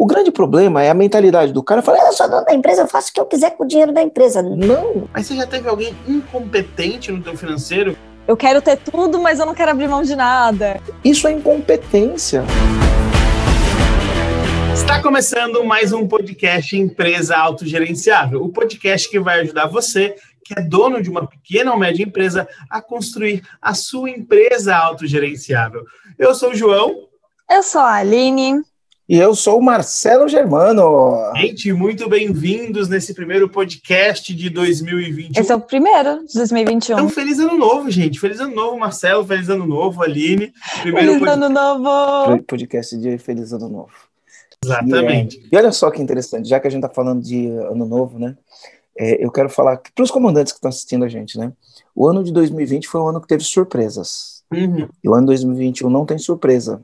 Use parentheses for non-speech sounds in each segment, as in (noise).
O grande problema é a mentalidade do cara falar, eu sou dono da empresa, eu faço o que eu quiser com o dinheiro da empresa. Não. Mas você já teve alguém incompetente no teu financeiro? Eu quero ter tudo, mas eu não quero abrir mão de nada. Isso é incompetência. Está começando mais um podcast Empresa Autogerenciável, o podcast que vai ajudar você, que é dono de uma pequena ou média empresa, a construir a sua empresa autogerenciável. Eu sou o João. Eu sou a Aline. E eu sou o Marcelo Germano. Gente, muito bem-vindos nesse primeiro podcast de 2021. Esse é o primeiro de 2021. Então, feliz ano novo, gente. Feliz ano novo, Marcelo. Feliz ano novo, Aline. Primeiro feliz ano novo. Podcast de Feliz Ano Novo. Exatamente. E, é... e, olha só que interessante, já que a gente está falando de ano novo, né? É, eu quero falar para os comandantes que estão assistindo a gente, né? O ano de 2020 foi um ano que teve surpresas. Uhum. E o ano 2021 não tem surpresa.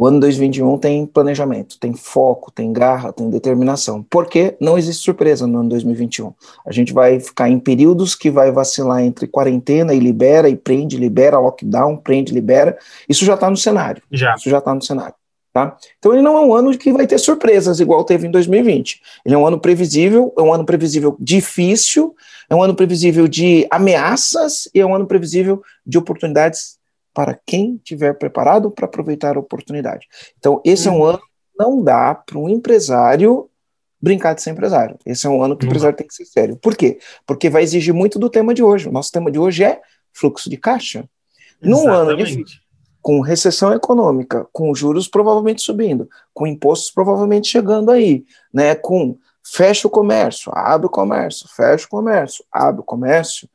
O ano 2021 tem planejamento, tem foco, tem garra, tem determinação. Porque não existe surpresa no ano 2021. A gente vai ficar em períodos que vai vacilar entre quarentena e libera, e prende, libera, lockdown, prende, libera. Isso já está no cenário. Já. Isso já está no cenário. Tá? Então ele não é um ano que vai ter surpresas, igual teve em 2020. Ele é um ano previsível, é um ano previsível difícil, é um ano previsível de ameaças e é um ano previsível de oportunidades para quem tiver preparado para aproveitar a oportunidade. Então, esse uhum. é um uhum. ano que não dá para um empresário brincar de ser empresário. Esse é um ano que o uhum. empresário tem que ser sério. Por quê? Porque vai exigir muito do tema de hoje. O nosso tema de hoje é fluxo de caixa. Num ano difícil, com recessão econômica, com juros provavelmente subindo, com impostos provavelmente chegando aí, né, com fecha o comércio, abre o comércio, fecha o comércio, abre o comércio,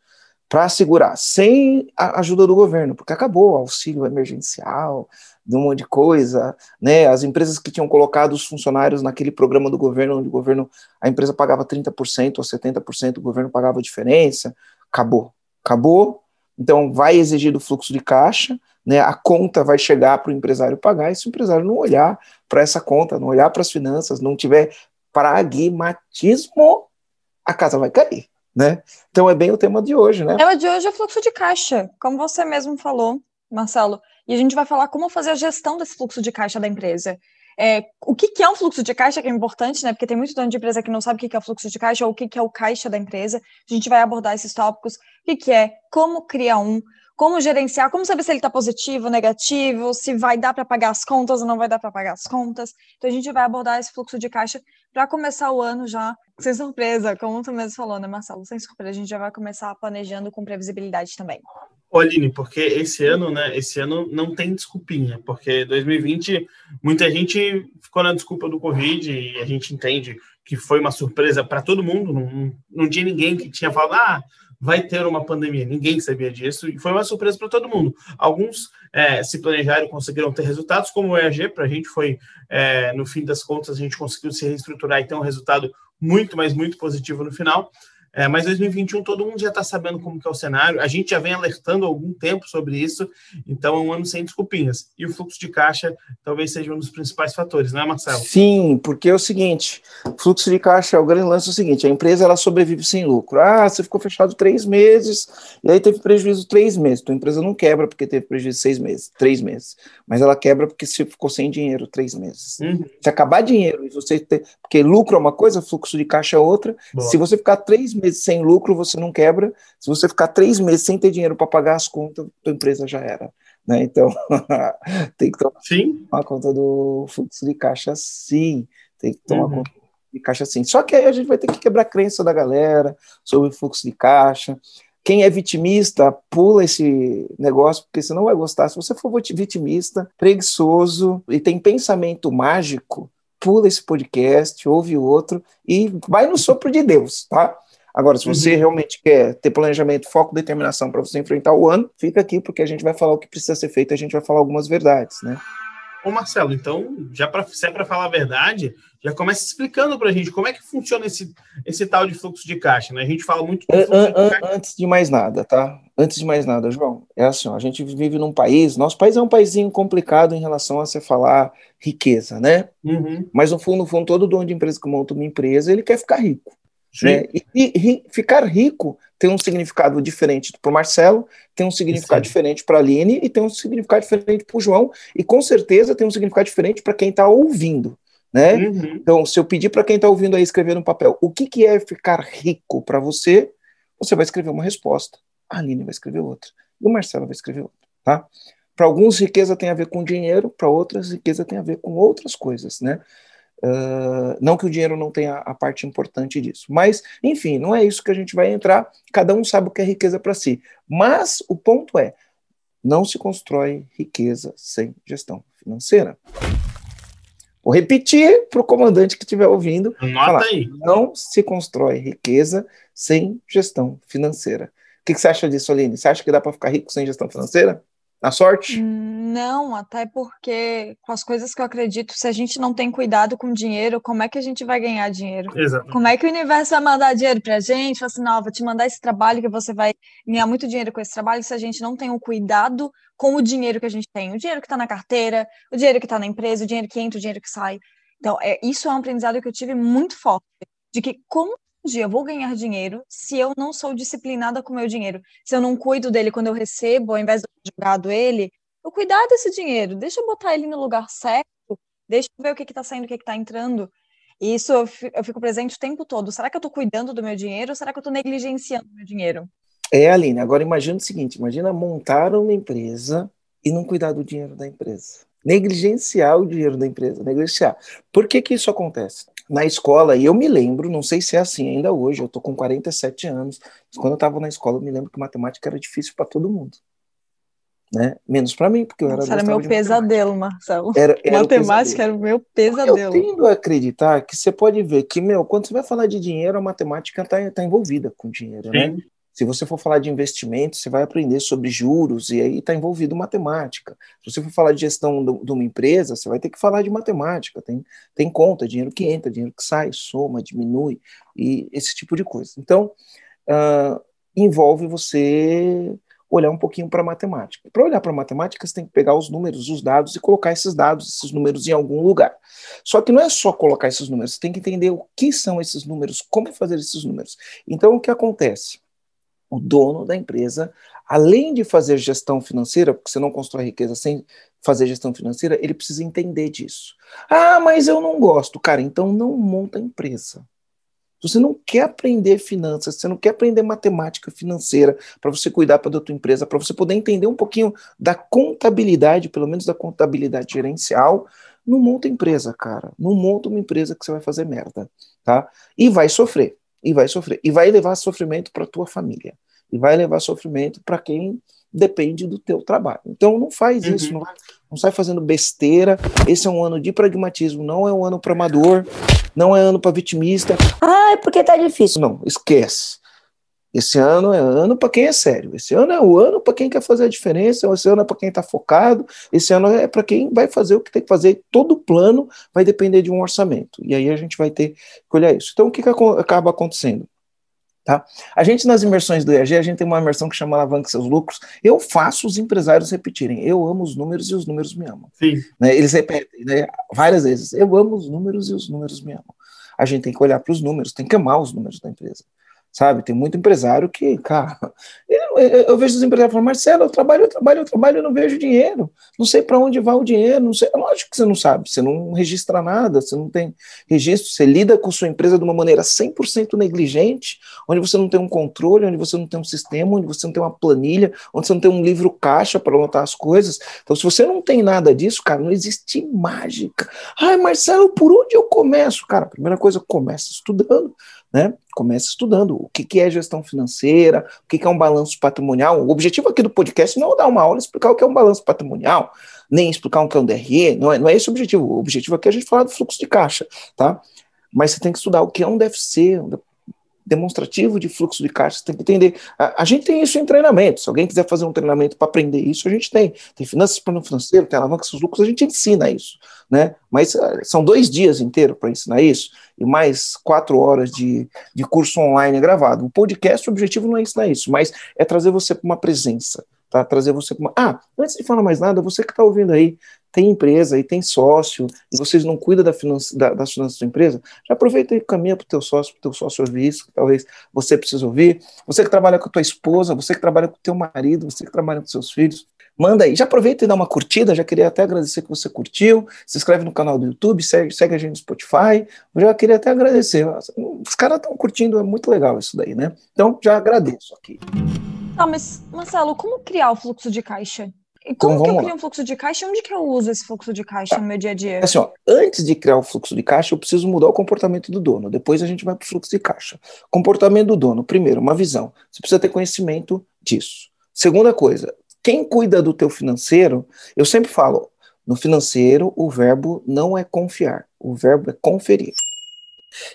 para segurar, sem a ajuda do governo, porque acabou o auxílio emergencial, de um monte de coisa, né? As empresas que tinham colocado os funcionários naquele programa do governo, onde o governo, a empresa pagava 30% ou 70%, o governo pagava a diferença, acabou. Acabou, então vai exigir do fluxo de caixa, né? A conta vai chegar para o empresário pagar, e se o empresário não olhar para essa conta, não olhar para as finanças, não tiver pragmatismo, a casa vai cair né? Então é bem o tema de hoje, né? O tema de hoje é fluxo de caixa, como você mesmo falou, Marcelo. E a gente vai falar como fazer a gestão desse fluxo de caixa da empresa. É, o que, que, é um fluxo de caixa, que é importante, né? Porque tem muito dono de empresa que não sabe o que, que é o fluxo de caixa ou o que, que é o caixa da empresa. A gente vai abordar esses tópicos. O que, que é, como criar um, como gerenciar, como saber se ele está positivo, negativo, se vai dar para pagar as contas ou não vai dar para pagar as contas. Então a gente vai abordar esse fluxo de caixa para começar o ano já sem surpresa, como tu mesmo falou, né, Marcelo? Sem surpresa, a gente já vai começar planejando com previsibilidade também. Ô, Aline, porque esse ano, né, esse ano não tem desculpinha, porque 2020 muita gente ficou na desculpa do Covid e a gente entende que foi uma surpresa para todo mundo, não, não tinha ninguém que tinha falado, ah, vai ter uma pandemia. Ninguém sabia disso e foi uma surpresa para todo mundo. Alguns é, se planejaram, conseguiram ter resultados, como o EAG, para a gente foi, é, no fim das contas, a gente conseguiu se reestruturar e ter um resultado muito, mas muito positivo no final. É, mas 2021 todo mundo já está sabendo como que é o cenário. A gente já vem alertando há algum tempo sobre isso, então é um ano sem desculpinhas. E o fluxo de caixa talvez seja um dos principais fatores, não é, Marcelo? Sim, porque é o seguinte: fluxo de caixa, o grande lance é o seguinte: a empresa ela sobrevive sem lucro. Ah, você ficou fechado três meses e aí teve prejuízo três meses. Tua empresa não quebra porque teve prejuízo seis meses, três meses, mas ela quebra porque você ficou sem dinheiro três meses. Uhum. Se acabar dinheiro e você ter, porque lucro é uma coisa, fluxo de caixa é outra. Boa. Se você ficar três meses meses sem lucro, você não quebra. Se você ficar três meses sem ter dinheiro para pagar as contas, a empresa já era. Né? Então, (laughs) tem que tomar sim. conta do fluxo de caixa, sim. Tem que tomar uhum. conta de caixa, sim. Só que aí a gente vai ter que quebrar a crença da galera sobre o fluxo de caixa. Quem é vitimista, pula esse negócio, porque você não vai gostar. Se você for vitimista, preguiçoso e tem pensamento mágico, pula esse podcast, ouve o outro e vai no sopro de Deus, tá? Agora, se você uhum. realmente quer ter planejamento, foco, determinação para você enfrentar o ano, fica aqui porque a gente vai falar o que precisa ser feito, a gente vai falar algumas verdades, né? Ô Marcelo, então, já pra, se é para falar a verdade, já começa explicando para a gente como é que funciona esse, esse tal de fluxo de caixa, né? A gente fala muito. An, an, de antes de mais nada, tá? Antes de mais nada, João, é assim: ó, a gente vive num país, nosso país é um paísinho complicado em relação a você falar riqueza, né? Uhum. Mas no fundo, no fundo, todo dono de empresa que monta uma empresa, ele quer ficar rico. Né? E, e, ficar rico tem um significado diferente para o Marcelo, tem um significado Sim. diferente para a Aline e tem um significado diferente para o João, e com certeza tem um significado diferente para quem está ouvindo. Né? Uhum. Então, se eu pedir para quem está ouvindo aí escrever no papel o que, que é ficar rico para você, você vai escrever uma resposta, a Aline vai escrever outra, e o Marcelo vai escrever outra. Tá? Para alguns, riqueza tem a ver com dinheiro, para outras, riqueza tem a ver com outras coisas. Né? Uh, não que o dinheiro não tenha a parte importante disso, mas, enfim, não é isso que a gente vai entrar. Cada um sabe o que é riqueza para si. Mas o ponto é: não se constrói riqueza sem gestão financeira. Vou repetir para o comandante que estiver ouvindo. Anota falar, aí. Não se constrói riqueza sem gestão financeira. O que, que você acha disso, Aline? Você acha que dá para ficar rico sem gestão financeira? Na sorte? Não, até porque com as coisas que eu acredito, se a gente não tem cuidado com dinheiro, como é que a gente vai ganhar dinheiro? Exato. Como é que o universo vai mandar dinheiro pra gente? Fala assim, não, vou te mandar esse trabalho que você vai ganhar muito dinheiro com esse trabalho, se a gente não tem o um cuidado com o dinheiro que a gente tem, o dinheiro que está na carteira, o dinheiro que está na empresa, o dinheiro que entra, o dinheiro que sai. Então, é, isso é um aprendizado que eu tive muito forte, de que como dia eu vou ganhar dinheiro se eu não sou disciplinada com o meu dinheiro. Se eu não cuido dele quando eu recebo, ao invés de jogado ele, eu cuidar desse dinheiro, deixa eu botar ele no lugar certo, deixa eu ver o que está saindo, o que está entrando. E isso eu fico presente o tempo todo. Será que eu estou cuidando do meu dinheiro ou será que eu estou negligenciando o meu dinheiro? É, Aline, agora imagina o seguinte: imagina montar uma empresa e não cuidar do dinheiro da empresa. Negligenciar o dinheiro da empresa, negligenciar. Por que, que isso acontece? Na escola, e eu me lembro, não sei se é assim ainda hoje, eu tô com 47 anos, mas quando eu estava na escola, eu me lembro que matemática era difícil para todo mundo. Né? Menos para mim, porque eu era. era meu pesadelo, Marcelo. Era, era matemática o era o meu pesadelo. Eu tendo a acreditar que você pode ver que, meu, quando você vai falar de dinheiro, a matemática está tá envolvida com dinheiro, né? Sim. né? Se você for falar de investimento, você vai aprender sobre juros e aí está envolvido matemática. Se você for falar de gestão de uma empresa, você vai ter que falar de matemática. Tem, tem conta, dinheiro que entra, dinheiro que sai, soma, diminui e esse tipo de coisa. Então, uh, envolve você olhar um pouquinho para matemática. Para olhar para matemática, você tem que pegar os números, os dados e colocar esses dados, esses números em algum lugar. Só que não é só colocar esses números, você tem que entender o que são esses números, como fazer esses números. Então, o que acontece? O dono da empresa, além de fazer gestão financeira, porque você não constrói riqueza sem fazer gestão financeira, ele precisa entender disso. Ah, mas eu não gosto. Cara, então não monta empresa. Se você não quer aprender finanças, você não quer aprender matemática financeira para você cuidar da tua empresa, para você poder entender um pouquinho da contabilidade, pelo menos da contabilidade gerencial, não monta empresa, cara. Não monta uma empresa que você vai fazer merda, tá? E vai sofrer, e vai sofrer, e vai levar sofrimento para tua família e vai levar sofrimento para quem depende do teu trabalho. Então não faz uhum. isso, não, não sai fazendo besteira. Esse é um ano de pragmatismo, não é um ano para amador, não é ano para vitimista. Ah, é porque tá difícil. Não, esquece. Esse ano é ano para quem é sério. Esse ano é o ano para quem quer fazer a diferença. Esse ano é para quem está focado. Esse ano é para quem vai fazer o que tem que fazer. Todo plano vai depender de um orçamento. E aí a gente vai ter que olhar isso. Então, o que, que acaba acontecendo? Tá? A gente, nas imersões do EAG, a gente tem uma imersão que chama Alavanca Seus Lucros. Eu faço os empresários repetirem. Eu amo os números e os números me amam. Né? Eles repetem né? várias vezes. Eu amo os números e os números me amam. A gente tem que olhar para os números, tem que amar os números da empresa sabe? Tem muito empresário que, cara, (laughs) eu, eu, vejo os empresários falando, Marcelo, eu trabalho, eu trabalho, eu trabalho, eu não vejo dinheiro, não sei para onde vai o dinheiro, não sei. Lógico que você não sabe, você não registra nada, você não tem registro, você lida com sua empresa de uma maneira 100% negligente, onde você não tem um controle, onde você não tem um sistema, onde você não tem uma planilha, onde você não tem um livro caixa para anotar as coisas. Então, se você não tem nada disso, cara, não existe mágica. Ai, Marcelo, por onde eu começo? Cara, primeira coisa, começa estudando né? Comece estudando o que, que é gestão financeira, o que, que é um balanço patrimonial. O objetivo aqui do podcast não é dar uma aula e explicar o que é um balanço patrimonial, nem explicar o que é um DRE, não é, não é esse o objetivo. O objetivo aqui é a gente falar do fluxo de caixa, tá? Mas você tem que estudar o que é um DFC, demonstrativo de fluxo de caixa, você tem que entender. A, a, gente tem isso em treinamento. Se alguém quiser fazer um treinamento para aprender isso, a gente tem. Tem finanças para o financeiro, tem alavanca dos lucros, a gente ensina isso. Né? Mas uh, são dois dias inteiros para ensinar isso, e mais quatro horas de, de curso online gravado. O podcast, o objetivo não é ensinar isso, mas é trazer você para uma presença tá? Trazer você como. Ah, antes de falar mais nada, você que está ouvindo aí, tem empresa e tem sócio, e vocês não cuidam da finança, da, das finanças da empresa, já aproveita e caminha para o teu sócio, para o teu sócio ouvir isso, que talvez você precise ouvir. Você que trabalha com a tua esposa, você que trabalha com o teu marido, você que trabalha com seus filhos, manda aí. Já aproveita e dá uma curtida, já queria até agradecer que você curtiu, se inscreve no canal do YouTube, segue, segue a gente no Spotify, já queria até agradecer. Os caras estão curtindo, é muito legal isso daí, né? Então, já agradeço aqui. Tá, mas, Marcelo, como criar o fluxo de caixa? E como então, que eu crio lá. um fluxo de caixa? Onde que eu uso esse fluxo de caixa tá. no meu dia a dia? Assim, ó, antes de criar o fluxo de caixa, eu preciso mudar o comportamento do dono. Depois a gente vai para o fluxo de caixa. Comportamento do dono. Primeiro, uma visão. Você precisa ter conhecimento disso. Segunda coisa, quem cuida do teu financeiro, eu sempre falo, no financeiro o verbo não é confiar, o verbo é conferir.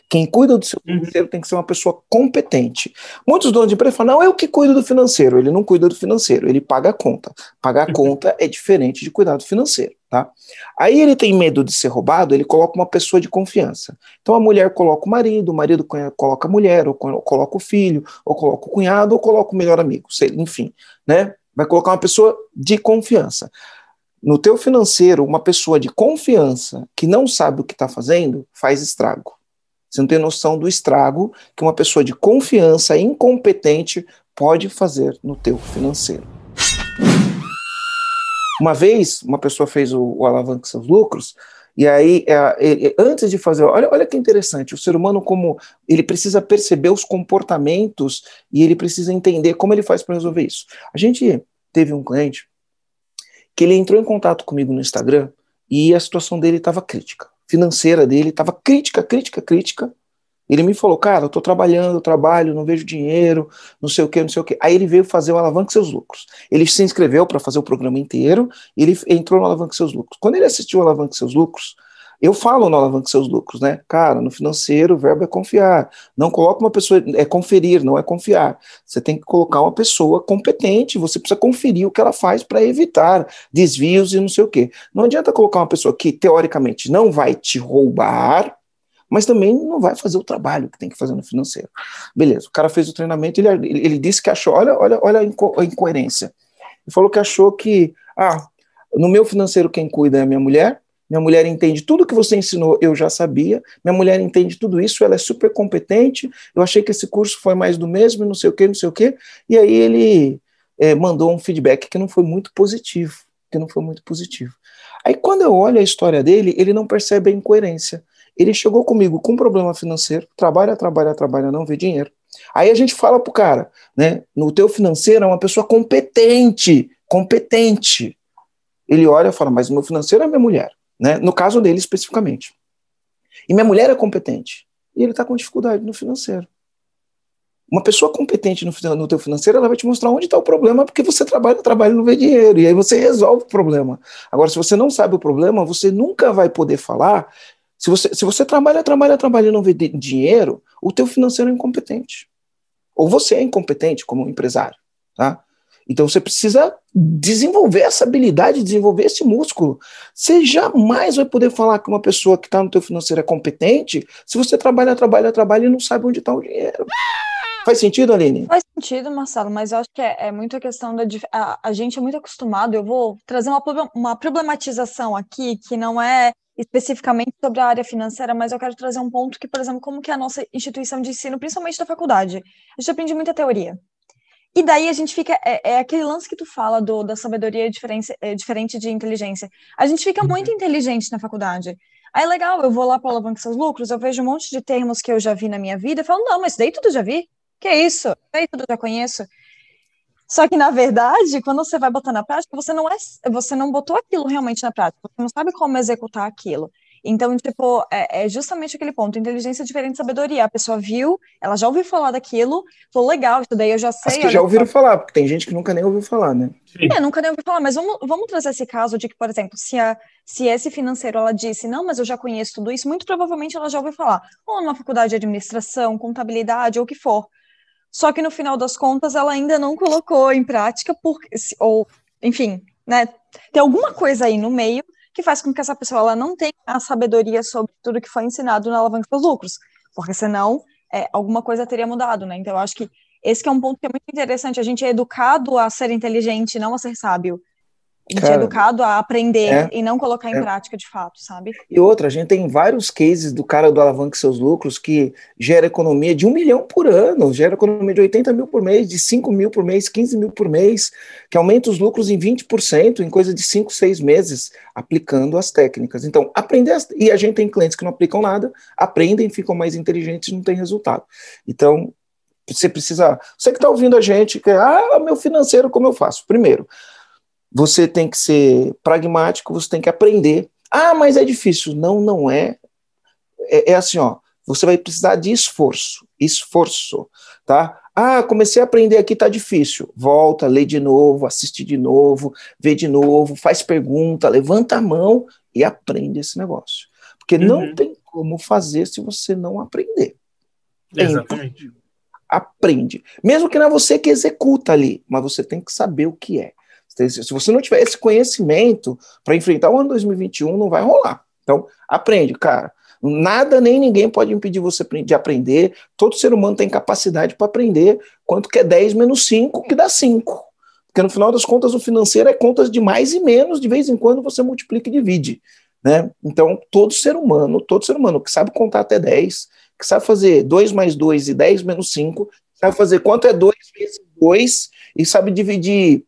Quem cuida do seu uhum. financeiro tem que ser uma pessoa competente. Muitos donos de empresa falam: não, eu que cuido do financeiro. Ele não cuida do financeiro, ele paga a conta. Pagar a (laughs) conta é diferente de cuidar do financeiro. Tá? Aí ele tem medo de ser roubado, ele coloca uma pessoa de confiança. Então a mulher coloca o marido, o marido coloca a mulher, ou coloca o filho, ou coloca o cunhado, ou coloca o melhor amigo, enfim, né? Vai colocar uma pessoa de confiança. No teu financeiro, uma pessoa de confiança que não sabe o que está fazendo faz estrago. Você não tem noção do estrago que uma pessoa de confiança incompetente pode fazer no teu financeiro. Uma vez, uma pessoa fez o, o alavanca seus lucros, e aí, é, antes de fazer, olha, olha que interessante, o ser humano como ele precisa perceber os comportamentos e ele precisa entender como ele faz para resolver isso. A gente teve um cliente que ele entrou em contato comigo no Instagram e a situação dele estava crítica financeira dele estava crítica, crítica, crítica. Ele me falou, cara, eu estou trabalhando, eu trabalho, não vejo dinheiro, não sei o que, não sei o que. Aí ele veio fazer o Alavanque Seus Lucros. Ele se inscreveu para fazer o programa inteiro ele entrou no Alavanque Seus Lucros. Quando ele assistiu o Alavanque Seus Lucros, eu falo no alavanque seus lucros, né? Cara, no financeiro o verbo é confiar. Não coloca uma pessoa, é conferir, não é confiar. Você tem que colocar uma pessoa competente, você precisa conferir o que ela faz para evitar desvios e não sei o quê. Não adianta colocar uma pessoa que, teoricamente, não vai te roubar, mas também não vai fazer o trabalho que tem que fazer no financeiro. Beleza, o cara fez o treinamento, ele, ele disse que achou, olha, olha, olha a, inco a incoerência. Ele falou que achou que, ah, no meu financeiro quem cuida é a minha mulher, minha mulher entende tudo que você ensinou, eu já sabia. Minha mulher entende tudo isso, ela é super competente. Eu achei que esse curso foi mais do mesmo, não sei o que, não sei o que. E aí ele é, mandou um feedback que não foi muito positivo, que não foi muito positivo. Aí quando eu olho a história dele, ele não percebe a incoerência. Ele chegou comigo com um problema financeiro, trabalha, trabalha, trabalha, não vê dinheiro. Aí a gente fala pro cara, né? No teu financeiro é uma pessoa competente, competente. Ele olha e fala, mas o meu financeiro é minha mulher né? no caso dele especificamente. E minha mulher é competente, e ele está com dificuldade no financeiro. Uma pessoa competente no, no teu financeiro, ela vai te mostrar onde está o problema, porque você trabalha, trabalha e não vê dinheiro, e aí você resolve o problema. Agora, se você não sabe o problema, você nunca vai poder falar. Se você, se você trabalha, trabalha, trabalha e não vê dinheiro, o teu financeiro é incompetente. Ou você é incompetente como empresário, tá? Então você precisa desenvolver essa habilidade, desenvolver esse músculo. Você jamais vai poder falar que uma pessoa que está no teu financeiro é competente se você trabalha, trabalha, trabalha e não sabe onde está o dinheiro. Faz sentido, Aline? Faz sentido, Marcelo, mas eu acho que é, é muito a questão da. A, a, gente é muito acostumado. Eu vou trazer uma, uma problematização aqui que não é especificamente sobre a área financeira, mas eu quero trazer um ponto que, por exemplo, como que é a nossa instituição de ensino, principalmente da faculdade, a gente aprende muita teoria. E daí a gente fica. É, é, aquele lance que tu fala do, da sabedoria diferente, é, diferente de inteligência. A gente fica uhum. muito inteligente na faculdade. Aí legal, eu vou lá para alavancar seus lucros, eu vejo um monte de termos que eu já vi na minha vida, e falo, não, mas daí tudo já vi. Que é isso? Daí tudo já conheço. Só que, na verdade, quando você vai botar na prática, você não é, você não botou aquilo realmente na prática, você não sabe como executar aquilo. Então, tipo, é, é, justamente aquele ponto. Inteligência é diferente de sabedoria. A pessoa viu, ela já ouviu falar daquilo, falou, legal, isso daí eu já sei. As que já ouviram falar, porque tem gente que nunca nem ouviu falar, né? Sim. É, nunca nem ouviu falar, mas vamos, vamos trazer esse caso de que, por exemplo, se, a, se esse financeiro ela disse, não, mas eu já conheço tudo isso, muito provavelmente ela já ouviu falar, ou numa faculdade de administração, contabilidade, ou o que for. Só que no final das contas ela ainda não colocou em prática, por, ou, enfim, né? Tem alguma coisa aí no meio que faz com que essa pessoa ela não tenha a sabedoria sobre tudo que foi ensinado na alavanca dos lucros, porque senão é, alguma coisa teria mudado, né? Então eu acho que Esse é um ponto que é muito interessante. A gente é educado a ser inteligente, não a ser sábio. A gente Cara, é educado a aprender é, e não colocar em é. prática de fato, sabe? E outra, a gente tem vários cases do cara do Alavanque Seus Lucros que gera economia de um milhão por ano, gera economia de 80 mil por mês, de 5 mil por mês, 15 mil por mês, que aumenta os lucros em 20% em coisa de 5, 6 meses, aplicando as técnicas. Então, aprender, as, e a gente tem clientes que não aplicam nada, aprendem, ficam mais inteligentes e não tem resultado. Então, você precisa. Você que está ouvindo a gente, que ah, meu financeiro, como eu faço? Primeiro, você tem que ser pragmático, você tem que aprender. Ah, mas é difícil. Não, não é. É, é assim, ó. Você vai precisar de esforço, esforço, tá? Ah, comecei a aprender aqui, tá difícil. Volta, lê de novo, assiste de novo, vê de novo, faz pergunta, levanta a mão e aprende esse negócio. Porque uhum. não tem como fazer se você não aprender. Exatamente aprende. Mesmo que não é você que executa ali, mas você tem que saber o que é. Se você não tiver esse conhecimento para enfrentar o ano 2021, não vai rolar. Então, aprende, cara. Nada nem ninguém pode impedir você de aprender. Todo ser humano tem capacidade para aprender quanto que é 10 menos 5, que dá 5. Porque no final das contas, o financeiro é contas de mais e menos, de vez em quando você multiplica e divide. Né? Então, todo ser humano, todo ser humano que sabe contar até 10, que sabe fazer 2 mais 2 e 10 menos 5, sabe fazer quanto é 2 vezes 2 e sabe dividir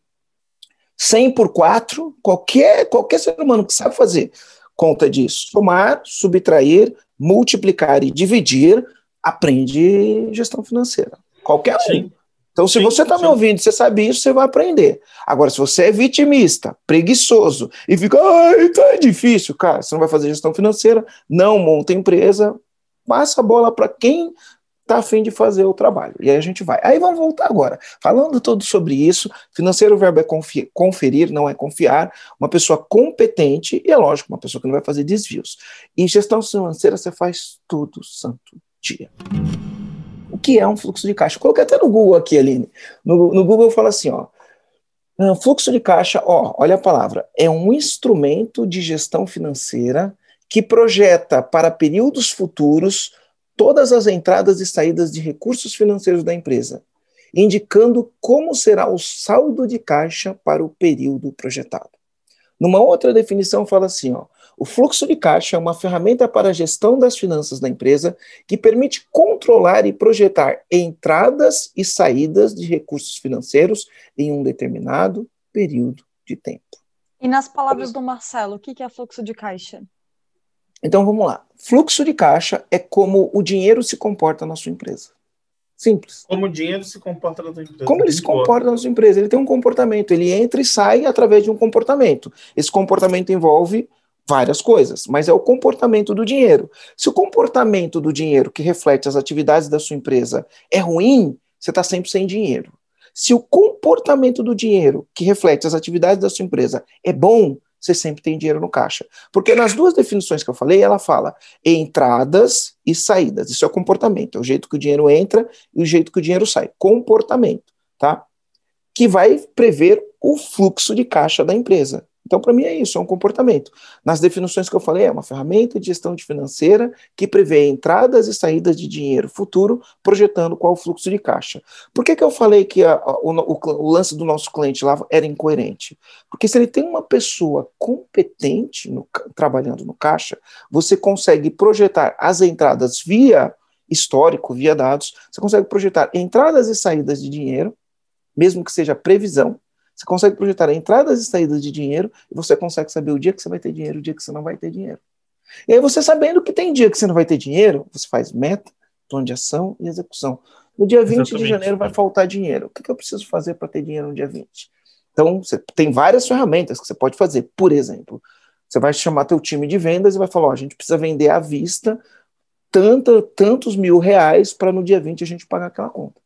100 por 4, qualquer, qualquer ser humano que sabe fazer conta disso, somar, subtrair, multiplicar e dividir, aprende gestão financeira. Qualquer um. Então, se sim, você está me ouvindo, você sabe isso, você vai aprender. Agora, se você é vitimista, preguiçoso e fica, ah, então é difícil, cara, você não vai fazer gestão financeira, não monta empresa, passa a bola para quem está afim de fazer o trabalho. E aí a gente vai. Aí vamos voltar agora. Falando todo sobre isso, financeiro verbo é conferir, não é confiar. Uma pessoa competente, e é lógico, uma pessoa que não vai fazer desvios. E gestão financeira você faz todo santo dia. O que é um fluxo de caixa? Coloquei até no Google aqui, Aline. No, no Google fala assim, ó. Ah, fluxo de caixa, ó, olha a palavra, é um instrumento de gestão financeira que projeta para períodos futuros todas as entradas e saídas de recursos financeiros da empresa, indicando como será o saldo de caixa para o período projetado. Numa outra definição, fala assim: ó, o fluxo de caixa é uma ferramenta para a gestão das finanças da empresa que permite controlar e projetar entradas e saídas de recursos financeiros em um determinado período de tempo. E nas palavras do Marcelo, o que é fluxo de caixa? Então vamos lá. Fluxo de caixa é como o dinheiro se comporta na sua empresa. Simples. Como o dinheiro se comporta na sua empresa. Como ele se comporta na sua empresa. Ele tem um comportamento, ele entra e sai através de um comportamento. Esse comportamento envolve várias coisas, mas é o comportamento do dinheiro. Se o comportamento do dinheiro que reflete as atividades da sua empresa é ruim, você está sempre sem dinheiro. Se o comportamento do dinheiro que reflete as atividades da sua empresa é bom, você sempre tem dinheiro no caixa. Porque nas duas definições que eu falei, ela fala entradas e saídas. Isso é comportamento, é o jeito que o dinheiro entra e o jeito que o dinheiro sai. Comportamento, tá? Que vai prever o fluxo de caixa da empresa. Então, para mim, é isso, é um comportamento. Nas definições que eu falei, é uma ferramenta de gestão de financeira que prevê entradas e saídas de dinheiro futuro, projetando qual o fluxo de caixa. Por que, que eu falei que a, a, o, o, lance do nosso cliente lá era incoerente? Porque se ele tem uma pessoa competente no, trabalhando no caixa, você consegue projetar as entradas via histórico, via dados, você consegue projetar entradas e saídas de dinheiro, mesmo que seja previsão, você consegue projetar entradas e saídas de dinheiro e você consegue saber o dia que você vai ter dinheiro e o dia que você não vai ter dinheiro. E aí você sabendo que tem dia que você não vai ter dinheiro, você faz meta, plano de ação e execução. No dia 20 Exatamente. de janeiro vai faltar dinheiro. O que, que eu preciso fazer para ter dinheiro no dia 20? Então, você tem várias ferramentas que você pode fazer. Por exemplo, você vai chamar teu time de vendas e vai falar, ó, a gente precisa vender à vista tanta, tantos mil reais para no dia 20 a gente pagar aquela conta.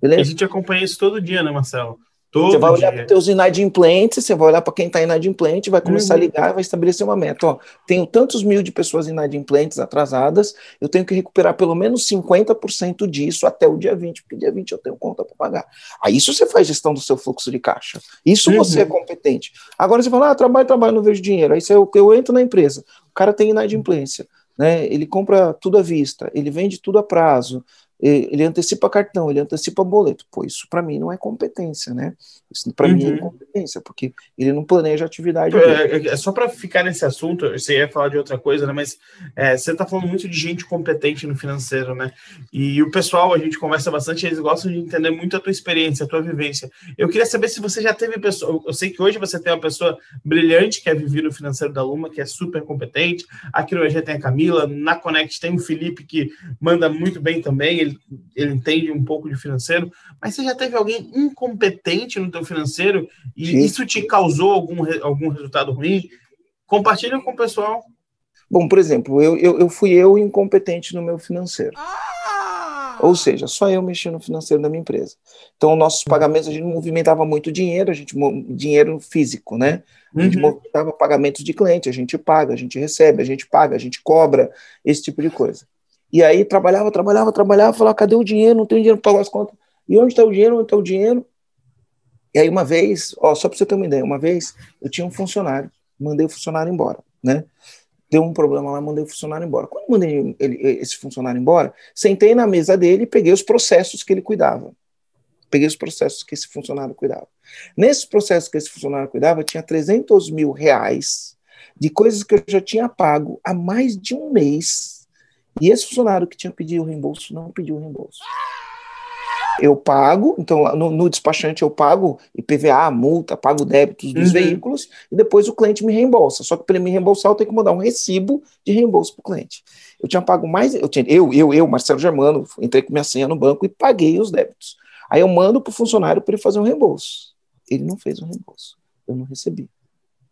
Beleza? A gente acompanha isso todo dia, né, Marcelo? Todo você vai olhar para os teus inadimplentes, você vai olhar para quem está inadimplente, vai começar uhum. a ligar, vai estabelecer uma meta. Ó, tenho tantos mil de pessoas inadimplentes atrasadas, eu tenho que recuperar pelo menos 50% disso até o dia 20, porque dia 20 eu tenho conta para pagar. Aí isso você faz gestão do seu fluxo de caixa. Isso uhum. você é competente. Agora você fala, ah, trabalho, trabalho, não vejo dinheiro. Aí você, eu, eu entro na empresa, o cara tem inadimplência, né? Ele compra tudo à vista, ele vende tudo a prazo, ele antecipa cartão, ele antecipa boleto. Pô, isso para mim não é competência, né? Isso para uhum. mim é uhum. incompetência, porque ele não planeja atividade. É, é, é só para ficar nesse assunto, você ia falar de outra coisa, né? Mas é, você está falando muito de gente competente no financeiro, né? E o pessoal, a gente conversa bastante, eles gostam de entender muito a tua experiência, a tua vivência. Eu queria saber se você já teve pessoa. Eu sei que hoje você tem uma pessoa brilhante que é viver no financeiro da Luma, que é super competente. Aqui no EG tem a Camila, na Connect tem o Felipe, que manda muito bem também. Ele ele, entende um pouco de financeiro, mas você já teve alguém incompetente no teu financeiro e Sim. isso te causou algum, algum resultado ruim? Compartilha com o pessoal. Bom, por exemplo, eu, eu, eu fui eu incompetente no meu financeiro. Ah! Ou seja, só eu mexi no financeiro da minha empresa. Então, nossos pagamentos, a gente movimentava muito dinheiro, a gente dinheiro físico, né? A gente uhum. movimentava pagamentos de cliente, a gente paga, a gente recebe, a gente paga, a gente cobra, esse tipo de coisa. E aí trabalhava, trabalhava, trabalhava, falava, cadê o dinheiro? Não tenho dinheiro para pagar as contas. E onde está o dinheiro? Onde está o dinheiro? E aí uma vez, ó, só para você ter uma ideia, uma vez eu tinha um funcionário, mandei o funcionário embora, né? Deu um problema lá, mandei o funcionário embora. Quando mandei ele, esse funcionário embora, sentei na mesa dele e peguei os processos que ele cuidava. Peguei os processos que esse funcionário cuidava. Nesses processos que esse funcionário cuidava, tinha 300 mil reais de coisas que eu já tinha pago há mais de um mês e esse funcionário que tinha pedido o reembolso não pediu o reembolso. Eu pago, então no, no despachante eu pago IPVA, multa, pago débitos dos uhum. veículos e depois o cliente me reembolsa. Só que para ele me reembolsar eu tenho que mandar um recibo de reembolso para o cliente. Eu tinha pago mais, eu, tinha, eu, eu, eu, Marcelo Germano, entrei com minha senha no banco e paguei os débitos. Aí eu mando para o funcionário para ele fazer um reembolso. Ele não fez o reembolso, eu não recebi.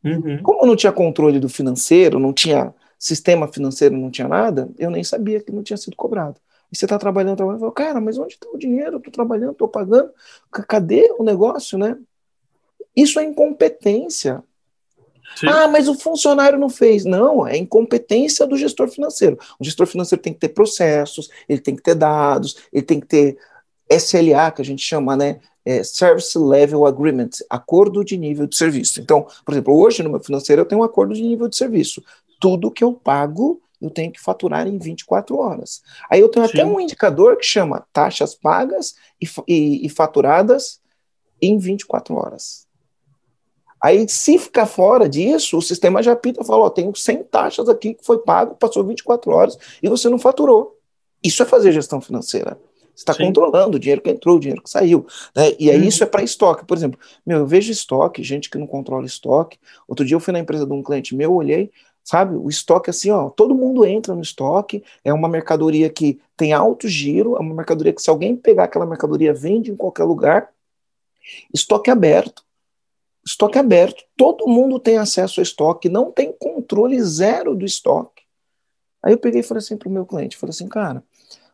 Uhum. Como eu não tinha controle do financeiro, não tinha sistema financeiro não tinha nada, eu nem sabia que não tinha sido cobrado. E você está trabalhando, trabalhando, falo, cara, mas onde está o dinheiro? Estou trabalhando, estou pagando, cadê o negócio, né? Isso é incompetência. Sim. Ah, mas o funcionário não fez. Não, é incompetência do gestor financeiro. O gestor financeiro tem que ter processos, ele tem que ter dados, ele tem que ter SLA, que a gente chama, né? É Service Level Agreement, acordo de nível de serviço. Então, por exemplo, hoje no meu financeiro eu tenho um acordo de nível de serviço tudo que eu pago eu tenho que faturar em 24 horas. Aí eu tenho Sim. até um indicador que chama taxas pagas e, e, e, faturadas em 24 horas. Aí, se ficar fora disso, o sistema já pita e fala: Ó, tenho 100 taxas aqui que foi pago, passou 24 horas e você não faturou. Isso é fazer gestão financeira. Você está controlando o dinheiro que entrou, o dinheiro que saiu. Né? E aí hum. isso é para estoque. Por exemplo, meu, eu vejo estoque, gente que não controla estoque. Outro dia eu fui na empresa de um cliente meu, olhei, sabe? O estoque, assim, ó, todo mundo entra no estoque, é uma mercadoria que tem alto giro, é uma mercadoria que se alguém pegar aquela mercadoria, vende em qualquer lugar. Estoque aberto. Estoque aberto. Todo mundo tem acesso ao estoque, não tem controle zero do estoque. Aí eu peguei e falei assim para o meu cliente, falei assim, cara,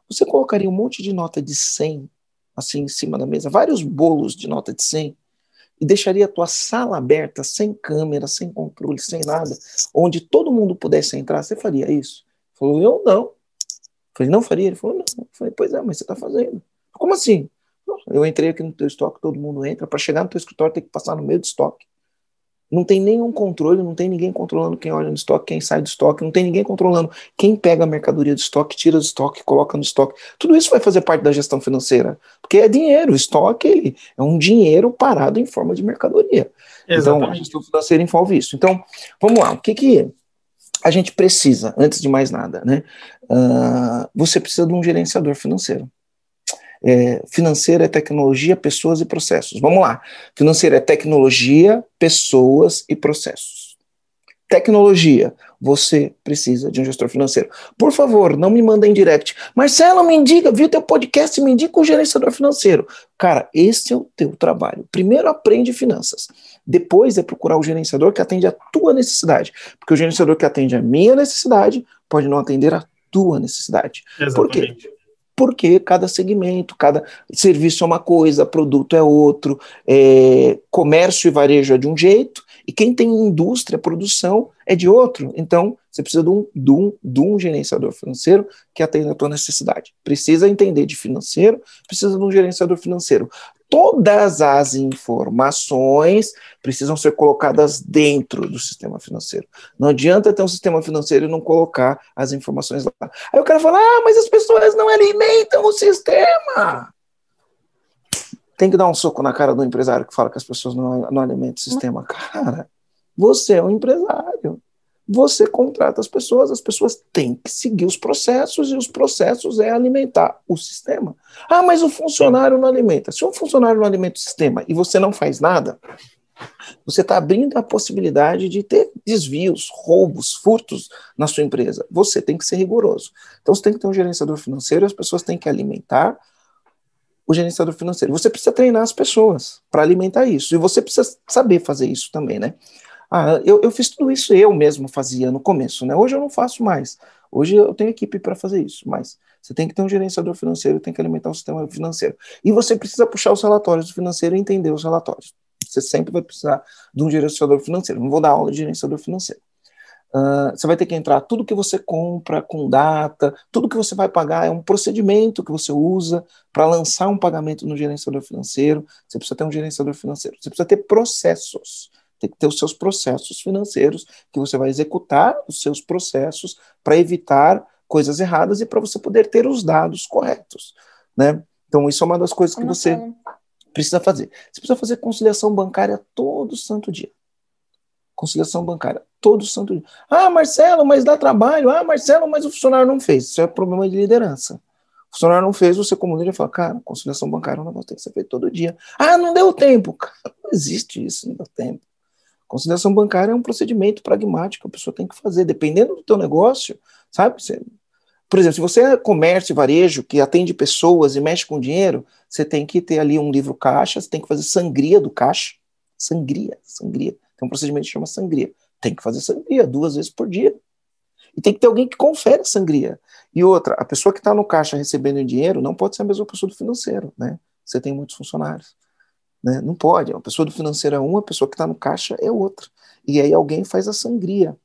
você colocaria um monte de nota de 100 assim em cima da mesa, vários bolos de nota de 100, e deixaria a tua sala aberta, sem câmera, sem controle, sem nada, onde todo mundo pudesse entrar, você faria isso? Ele falou, eu não. falei, não faria? Ele falou, não. Eu falei, pois é, mas você está fazendo. Como assim? Eu entrei aqui no teu estoque, todo mundo entra, para chegar no teu escritório tem que passar no meio do estoque. Não tem nenhum controle, não tem ninguém controlando quem olha no estoque, quem sai do estoque, não tem ninguém controlando quem pega a mercadoria do estoque, tira do estoque, coloca no estoque. Tudo isso vai fazer parte da gestão financeira, porque é dinheiro, o estoque ele é um dinheiro parado em forma de mercadoria. Exatamente. Então, a gestão financeira envolve isso. Então, vamos lá, o que que a gente precisa, antes de mais nada, né? Uh, você precisa de um gerenciador financeiro. É, financeira é tecnologia, pessoas e processos. Vamos lá. Financeira é tecnologia, pessoas e processos. Tecnologia, você precisa de um gestor financeiro. Por favor, não me mandem direct. Marcelo, me indica, viu teu podcast, me indica o gerenciador financeiro. Cara, esse é o teu trabalho. Primeiro aprende finanças. Depois é procurar o gerenciador que atende a tua necessidade. Porque o gerenciador que atende a minha necessidade pode não atender a tua necessidade. Exatamente. Por quê? Porque cada segmento, cada serviço é uma coisa, produto é outro, é, comércio e varejo é de um jeito, e quem tem indústria, produção, é de outro. Então, Você precisa de um, de um, de um gerenciador financeiro que atenda a tua necessidade. Precisa entender de financeiro, precisa de um gerenciador financeiro. Todas as informações precisam ser colocadas dentro do sistema financeiro. Não adianta ter um sistema financeiro e não colocar as informações lá. Aí o cara fala: ah, mas as pessoas não alimentam o sistema tem que dar um soco na cara do empresário que fala que as pessoas não, não alimentam o sistema. Cara, você é um empresário. Você contrata as pessoas, as pessoas têm que seguir os processos e os processos é alimentar o sistema. Ah, mas o funcionário não alimenta. Se um funcionário não alimenta o sistema e você não faz nada, você está abrindo a possibilidade de ter desvios, roubos, furtos na sua empresa. Você tem que ser rigoroso. Então você tem que ter um gerenciador financeiro, as pessoas têm que alimentar o gerenciador financeiro. Você precisa treinar as pessoas para alimentar isso. E você precisa saber fazer isso também, né? Ah, eu, eu fiz tudo isso, eu mesmo fazia no começo, né? Hoje eu não faço mais. Hoje eu tenho equipe para fazer isso, mas você tem que ter um gerenciador financeiro, tem que alimentar o sistema financeiro. E você precisa puxar os relatórios do financeiro e entender os relatórios. Você sempre vai precisar de um gerenciador financeiro. Não vou dar aula de gerenciador financeiro. Uh, você vai ter que entrar tudo que você compra com data, tudo que você vai pagar é um procedimento que você usa para lançar um pagamento no gerenciador financeiro. Você precisa ter um gerenciador financeiro. Você precisa ter processos. Tem que ter os seus processos financeiros que você vai executar os seus processos para evitar coisas erradas e para você poder ter os dados corretos, né? Então isso é uma das coisas que você precisa fazer. Você precisa fazer conciliação bancária todo santo dia conciliação bancária, todo santo dia. Ah, Marcelo, mas dá trabalho. Ah, Marcelo, mas o funcionário não fez. Isso é problema de liderança. O funcionário não fez, você como líder fala, cara, conciliação bancária é um negócio que tem que ser feito todo dia. Ah, não deu tempo. (laughs) Cara, não existe isso, não deu tempo. Conciliação bancária é um procedimento pragmático a pessoa tem que fazer, dependendo do teu negócio, sabe? Você, por exemplo, se você é comércio e varejo que atende pessoas e mexe com dinheiro, você tem que ter ali um livro caixa, você tem que fazer sangria do caixa. Sangria, sangria. Tem um procedimento que chama sangria. Tem que fazer sangria duas vezes por dia. E tem que ter alguém que confere a sangria. E outra, a pessoa que está no caixa recebendo dinheiro não pode ser a mesma pessoa do financeiro, né? Você tem muitos funcionários. Né? Não pode. A pessoa do financeiro é uma, a pessoa que está no caixa é outra. E aí alguém faz a sangria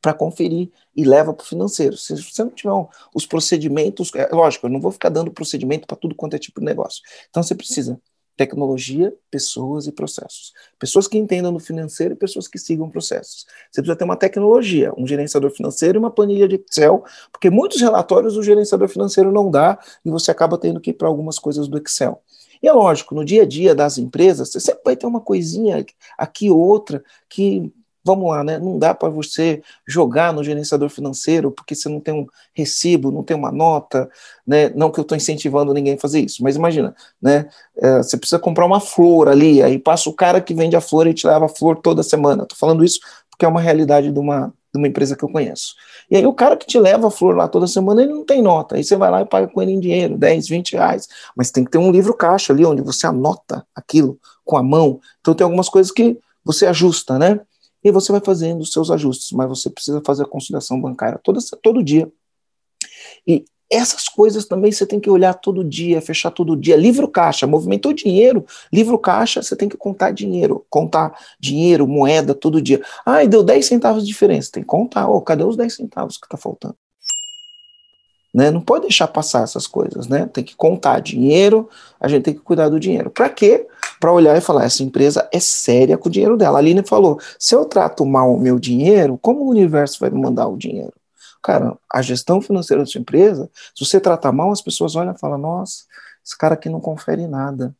para conferir e leva para o financeiro. Se você não tiver os procedimentos, é, lógico, eu não vou ficar dando procedimento para tudo quanto é tipo de negócio. Então você precisa tecnologia, pessoas e processos. Pessoas que entendam no financeiro e pessoas que sigam processos. Você precisa ter uma tecnologia, um gerenciador financeiro e uma planilha de Excel, porque muitos relatórios o gerenciador financeiro não dá e você acaba tendo que ir para algumas coisas do Excel. E é lógico, no dia a dia das empresas, você sempre vai ter uma coisinha aqui ou outra que vamos lá, né? Não dá para você jogar no gerenciador financeiro porque você não tem um recibo, não tem uma nota, né? Não que eu estou incentivando ninguém a fazer isso, mas imagina, né? É, você precisa comprar uma flor ali, aí passa o cara que vende a flor e te leva a flor toda semana. Estou falando isso porque é uma realidade de uma, de uma empresa que eu conheço. E aí o cara que te leva a flor lá toda semana, ele não tem nota. Aí você vai lá e paga com ele em dinheiro, 10, 20 reais. Mas tem que ter um livro caixa ali, onde você anota aquilo com a mão. Então tem algumas coisas que você ajusta, né? e você vai fazendo os seus ajustes, mas você precisa fazer a conciliação bancária todo, todo dia. E essas coisas também você tem que olhar todo dia, fechar todo dia. Livro caixa, movimentou dinheiro, livro caixa, você tem que contar dinheiro, contar dinheiro, moeda todo dia. Ah, deu 10 centavos de diferença, tem que contar. Oh, cadê os 10 centavos que está faltando? Né? Não pode deixar passar essas coisas, né? Tem que contar dinheiro, a gente tem que cuidar do dinheiro. Para quê? Para olhar e falar, essa empresa é séria com o dinheiro dela. A Aline falou: se eu trato mal o meu dinheiro, como o universo vai me mandar o dinheiro? Cara, a gestão financeira da sua empresa, se você tratar mal, as pessoas olham e falam: nossa, esse cara aqui não confere nada.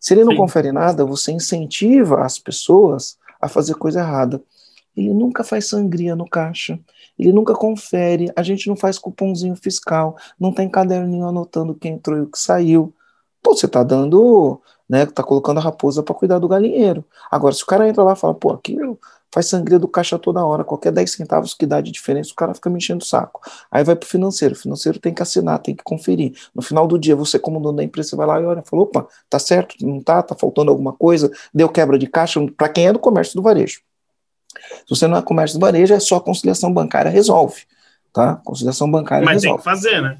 Se ele não Sim. confere nada, você incentiva as pessoas a fazer coisa errada. Ele nunca faz sangria no caixa, ele nunca confere, a gente não faz cupomzinho fiscal, não tem caderninho anotando quem entrou e o que saiu. Pô, você tá dando, né, tá colocando a raposa para cuidar do galinheiro. Agora, se o cara entra lá e fala, pô, aqui faz sangria do caixa toda hora, qualquer 10 centavos que dá de diferença, o cara fica me enchendo o saco. Aí vai pro financeiro, o financeiro tem que assinar, tem que conferir. No final do dia, você como dono da empresa, você vai lá e olha, falou, opa, tá certo, não tá, tá faltando alguma coisa, deu quebra de caixa, para quem é do comércio do varejo. Se você não é comércio de varejo, é só conciliação bancária resolve. Tá? Conciliação bancária Mas resolve. tem que fazer, né?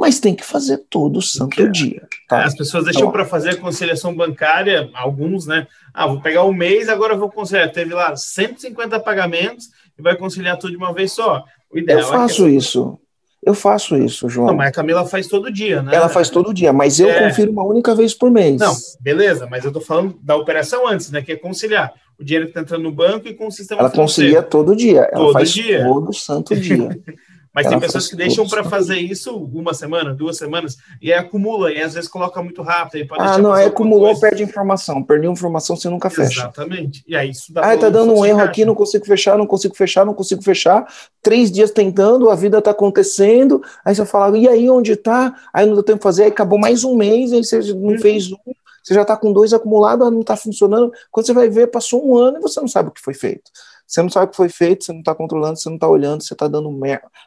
Mas tem que fazer todo santo é. dia. Tá? As pessoas deixam então, para fazer a conciliação bancária, alguns, né? Ah, vou pegar o um mês, agora vou conciliar. Teve lá 150 pagamentos, e vai conciliar tudo de uma vez só. O ideal eu faço é que... isso. Eu faço isso, João. Não, mas a Camila faz todo dia, né? Ela faz todo dia, mas eu é... confiro uma única vez por mês. Não, beleza, mas eu tô falando da operação antes, né? Que é conciliar o dinheiro que está entrando no banco e com o sistema Ela financeiro. concilia todo dia. Ela todo faz dia. todo santo dia. (laughs) Mas ela tem pessoas que deixam para fazer isso uma semana, duas semanas, e aí acumula, e às vezes coloca muito rápido. ah, não, aí acumulou, perde informação. Perdeu informação, você nunca fecha. Exatamente. E aí isso dá Ah, tá dando um erro aqui, não consigo fechar, não consigo fechar, não consigo fechar. Três dias tentando, a vida tá acontecendo. Aí você fala, e aí onde tá? Aí não deu tempo de fazer, aí acabou mais um mês, aí você não uhum. fez um, você já está com dois acumulados, não está funcionando. Quando você vai ver, passou um ano e você não sabe o que foi feito. Você não sabe o que foi feito, você não está controlando, você não está olhando, você está dando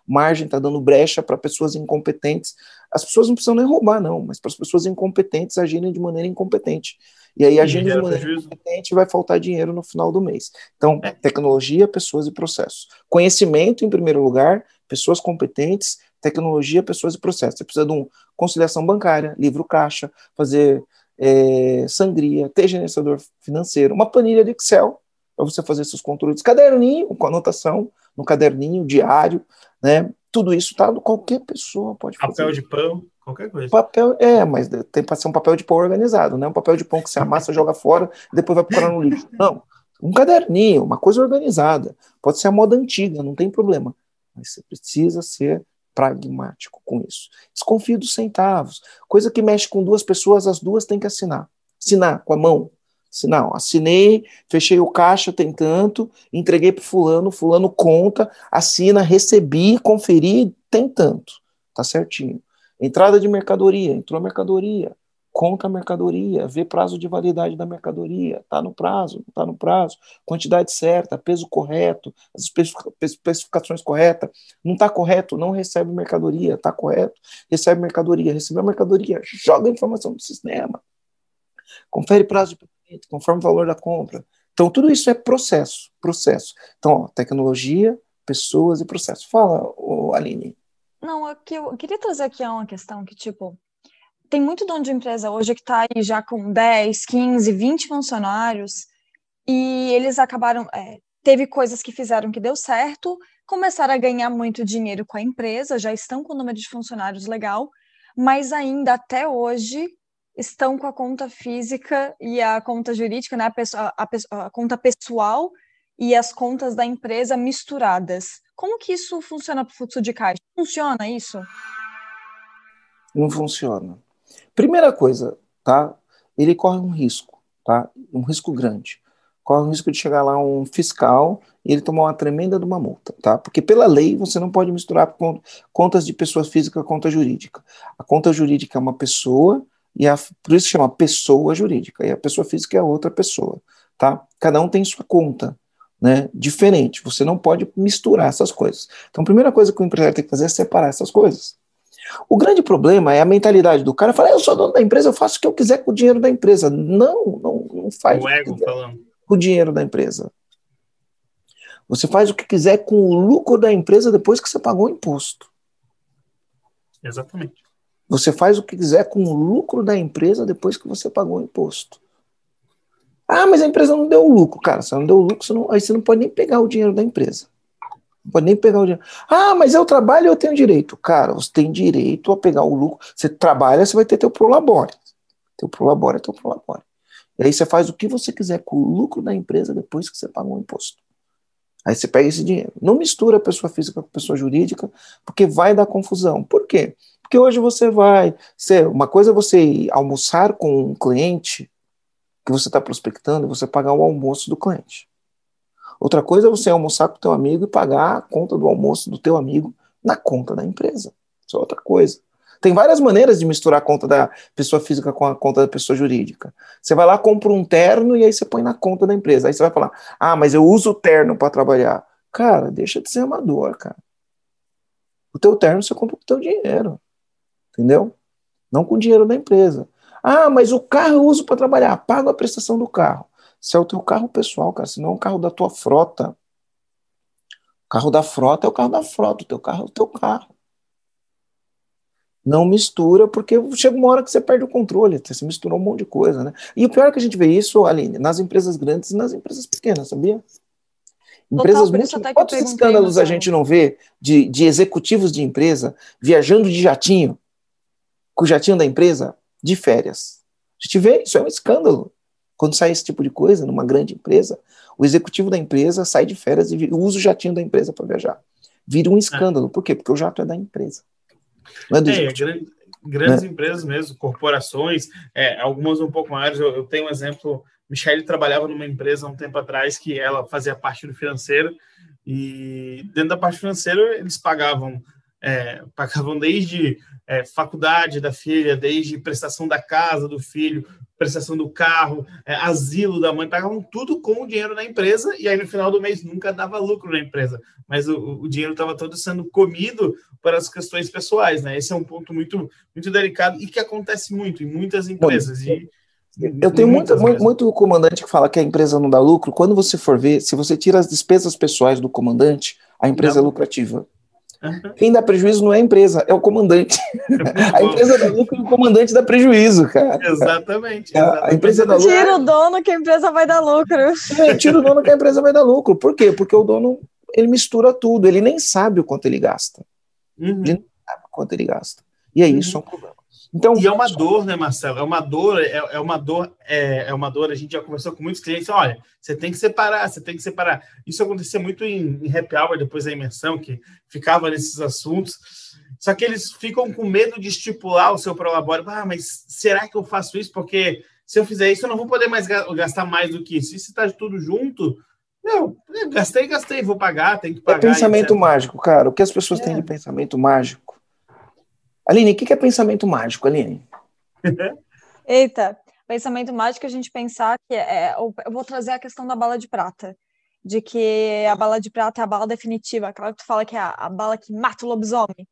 margem, está dando brecha para pessoas incompetentes. As pessoas não precisam nem roubar, não, mas para as pessoas incompetentes agirem de maneira incompetente. E aí, agindo de maneira prejuízo. incompetente, vai faltar dinheiro no final do mês. Então, é. tecnologia, pessoas e processos. Conhecimento, em primeiro lugar, pessoas competentes, tecnologia, pessoas e processos. Você precisa de uma conciliação bancária, livro caixa, fazer é, sangria, ter gerenciador financeiro, uma planilha de Excel para você fazer seus controles, caderninho com anotação, no caderninho diário, né? Tudo isso tá qualquer pessoa pode fazer. Papel de pão, qualquer coisa. Papel, é, mas tem para ser um papel de pão organizado, não é um papel de pão que você amassa, (laughs) joga fora e depois vai procurar no lixo. Não, um caderninho, uma coisa organizada. Pode ser a moda antiga, não tem problema, mas você precisa ser pragmático com isso. Desconfio dos centavos. Coisa que mexe com duas pessoas, as duas têm que assinar. Assinar com a mão. Assinar, assinei, fechei o caixa, tem tanto, entreguei para fulano, fulano conta, assina, recebi, conferi, tem tanto. Tá certinho. Entrada de mercadoria, entrou a mercadoria. Conta a mercadoria, vê prazo de validade da mercadoria, está no prazo, está no prazo, quantidade certa, peso correto, as especificações corretas, não está correto, não recebe mercadoria, está correto, recebe mercadoria, recebeu mercadoria, joga a informação do sistema, confere prazo de pagamento, conforme o valor da compra. Então, tudo isso é processo, processo. Então, ó, tecnologia, pessoas e processo. Fala, Aline. Não, aqui eu queria trazer aqui uma questão que, tipo, tem muito dono de empresa hoje que está aí já com 10, 15, 20 funcionários e eles acabaram. É, teve coisas que fizeram que deu certo, começaram a ganhar muito dinheiro com a empresa, já estão com o número de funcionários legal, mas ainda até hoje estão com a conta física e a conta jurídica, né, a, a, a conta pessoal e as contas da empresa misturadas. Como que isso funciona para o fluxo de caixa? Funciona isso? Não funciona. Primeira coisa, tá? Ele corre um risco, tá? Um risco grande. Corre o risco de chegar lá um fiscal e ele tomar uma tremenda de uma multa, tá? Porque pela lei você não pode misturar contas de pessoa física com conta jurídica. A conta jurídica é uma pessoa e a, por isso chama pessoa jurídica e a pessoa física é outra pessoa, tá? Cada um tem sua conta, né? Diferente. Você não pode misturar essas coisas. Então, a primeira coisa que o empresário tem que fazer é separar essas coisas. O grande problema é a mentalidade do cara. Falar, eu sou dono da empresa, eu faço o que eu quiser com o dinheiro da empresa. Não, não, não faz o, ego falando. com o dinheiro da empresa. Você faz o que quiser com o lucro da empresa depois que você pagou o imposto. Exatamente. Você faz o que quiser com o lucro da empresa depois que você pagou o imposto. Ah, mas a empresa não deu lucro. Cara, se não deu lucro, você não, aí você não pode nem pegar o dinheiro da empresa. Não pode nem pegar o dinheiro. Ah, mas eu trabalho e eu tenho direito. Cara, você tem direito a pegar o lucro. Você trabalha, você vai ter teu prolabore. Teu prolabore é teu prolabore. E aí você faz o que você quiser com o lucro da empresa depois que você pagou o imposto. Aí você pega esse dinheiro. Não mistura pessoa física com pessoa jurídica, porque vai dar confusão. Por quê? Porque hoje você vai. Ser, uma coisa é você almoçar com um cliente que você está prospectando, você pagar o almoço do cliente. Outra coisa é você almoçar com o teu amigo e pagar a conta do almoço do teu amigo na conta da empresa. Isso é outra coisa. Tem várias maneiras de misturar a conta da pessoa física com a conta da pessoa jurídica. Você vai lá, compra um terno e aí você põe na conta da empresa. Aí você vai falar: ah, mas eu uso o terno para trabalhar. Cara, deixa de ser amador, cara. O teu terno você compra com o teu dinheiro. Entendeu? Não com dinheiro da empresa. Ah, mas o carro eu uso para trabalhar. Pago a prestação do carro. Se é o teu carro pessoal, cara, se não é um carro da tua frota. O carro da frota é o carro da frota, o teu carro é o teu carro. Não mistura, porque chega uma hora que você perde o controle, você misturou um monte de coisa, né? E o pior é que a gente vê isso, Aline, nas empresas grandes e nas empresas pequenas, sabia? Empresas Total, Quantos escândalos a gente não vê de, de executivos de empresa viajando de jatinho, com o jatinho da empresa, de férias? A gente vê, isso é um escândalo. Quando sai esse tipo de coisa numa grande empresa, o executivo da empresa sai de férias e usa o jatinho da empresa para viajar. Vira um escândalo. Por quê? Porque o jato é da empresa. Não é do é, grande, grandes né? empresas mesmo, corporações, é, algumas um pouco maiores. Eu, eu tenho um exemplo. Michelle trabalhava numa empresa há um tempo atrás que ela fazia parte do financeiro e dentro da parte financeira eles pagavam é, pagavam desde é, faculdade da filha, desde prestação da casa do filho, prestação do carro, é, asilo da mãe, pagavam tudo com o dinheiro da empresa e aí no final do mês nunca dava lucro na empresa, mas o, o dinheiro estava todo sendo comido para as questões pessoais, né? Esse é um ponto muito, muito delicado e que acontece muito em muitas empresas. E, eu tenho muito, muito, muito, comandante que fala que a empresa não dá lucro. Quando você for ver, se você tira as despesas pessoais do comandante, a empresa não. é lucrativa. Uhum. Quem dá prejuízo não é a empresa, é o comandante. É (laughs) a empresa dá lucro e o comandante dá prejuízo, cara. Exatamente. exatamente. A, empresa dá lucro. Tira o dono que a empresa vai dar lucro. É, tira o dono que a empresa vai dar lucro. Por quê? Porque o dono ele mistura tudo, ele nem sabe o quanto ele gasta. Uhum. Ele não sabe o quanto ele gasta. E aí uhum. isso é um problema. Então, e é uma dor, né, Marcelo? É uma dor, é, é, uma dor, é, é uma dor. A gente já conversou com muitos clientes. Olha, você tem que separar, você tem que separar. Isso acontecia muito em, em happy hour depois da imersão, que ficava nesses assuntos. Só que eles ficam com medo de estipular o seu prolabore. Ah, mas será que eu faço isso? Porque se eu fizer isso, eu não vou poder mais gastar mais do que isso. E se está tudo junto, meu, gastei, gastei, vou pagar, tem que é pagar. É pensamento mágico, cara. O que as pessoas é. têm de pensamento mágico Aline, o que é pensamento mágico, Aline? (laughs) Eita, pensamento mágico é a gente pensar que é, é eu vou trazer a questão da bala de prata, de que a bala de prata é a bala definitiva, aquela que tu fala que é a, a bala que mata o lobisomem,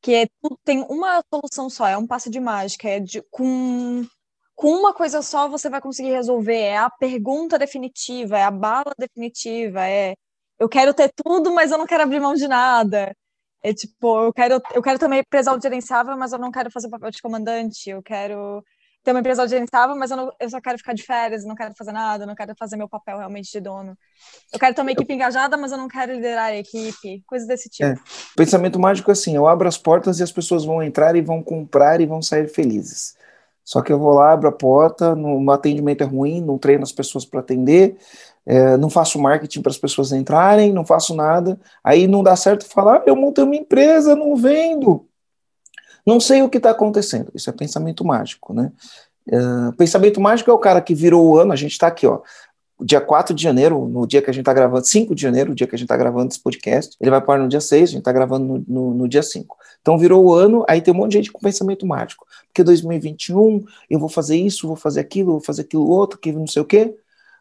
que é, tem uma solução só, é um passe de mágica, é de, com, com uma coisa só você vai conseguir resolver, é a pergunta definitiva, é a bala definitiva, é eu quero ter tudo, mas eu não quero abrir mão de nada. É tipo, eu quero, eu quero também empresa audienciável, mas eu não quero fazer papel de comandante. Eu quero ter uma empresa audienciável, mas eu, não, eu só quero ficar de férias, não quero fazer nada, não quero fazer meu papel realmente de dono. Eu quero ter uma equipe engajada, mas eu não quero liderar a equipe, coisas desse tipo. É. Pensamento mágico é assim: eu abro as portas e as pessoas vão entrar e vão comprar e vão sair felizes. Só que eu vou lá, abro a porta, no, no atendimento é ruim, não treino as pessoas para atender, é, não faço marketing para as pessoas entrarem, não faço nada, aí não dá certo falar, ah, eu montei uma empresa, não vendo, não sei o que está acontecendo. Isso é pensamento mágico, né? É, pensamento mágico é o cara que virou o ano, a gente está aqui, ó, dia 4 de janeiro, no dia que a gente está gravando, 5 de janeiro, o dia que a gente está gravando esse podcast, ele vai para no dia 6, a gente está gravando no, no, no, dia 5. Então virou o ano, aí tem um monte de gente com pensamento mágico. Porque 2021 eu vou fazer isso, vou fazer aquilo, vou fazer aquilo outro, que não sei o quê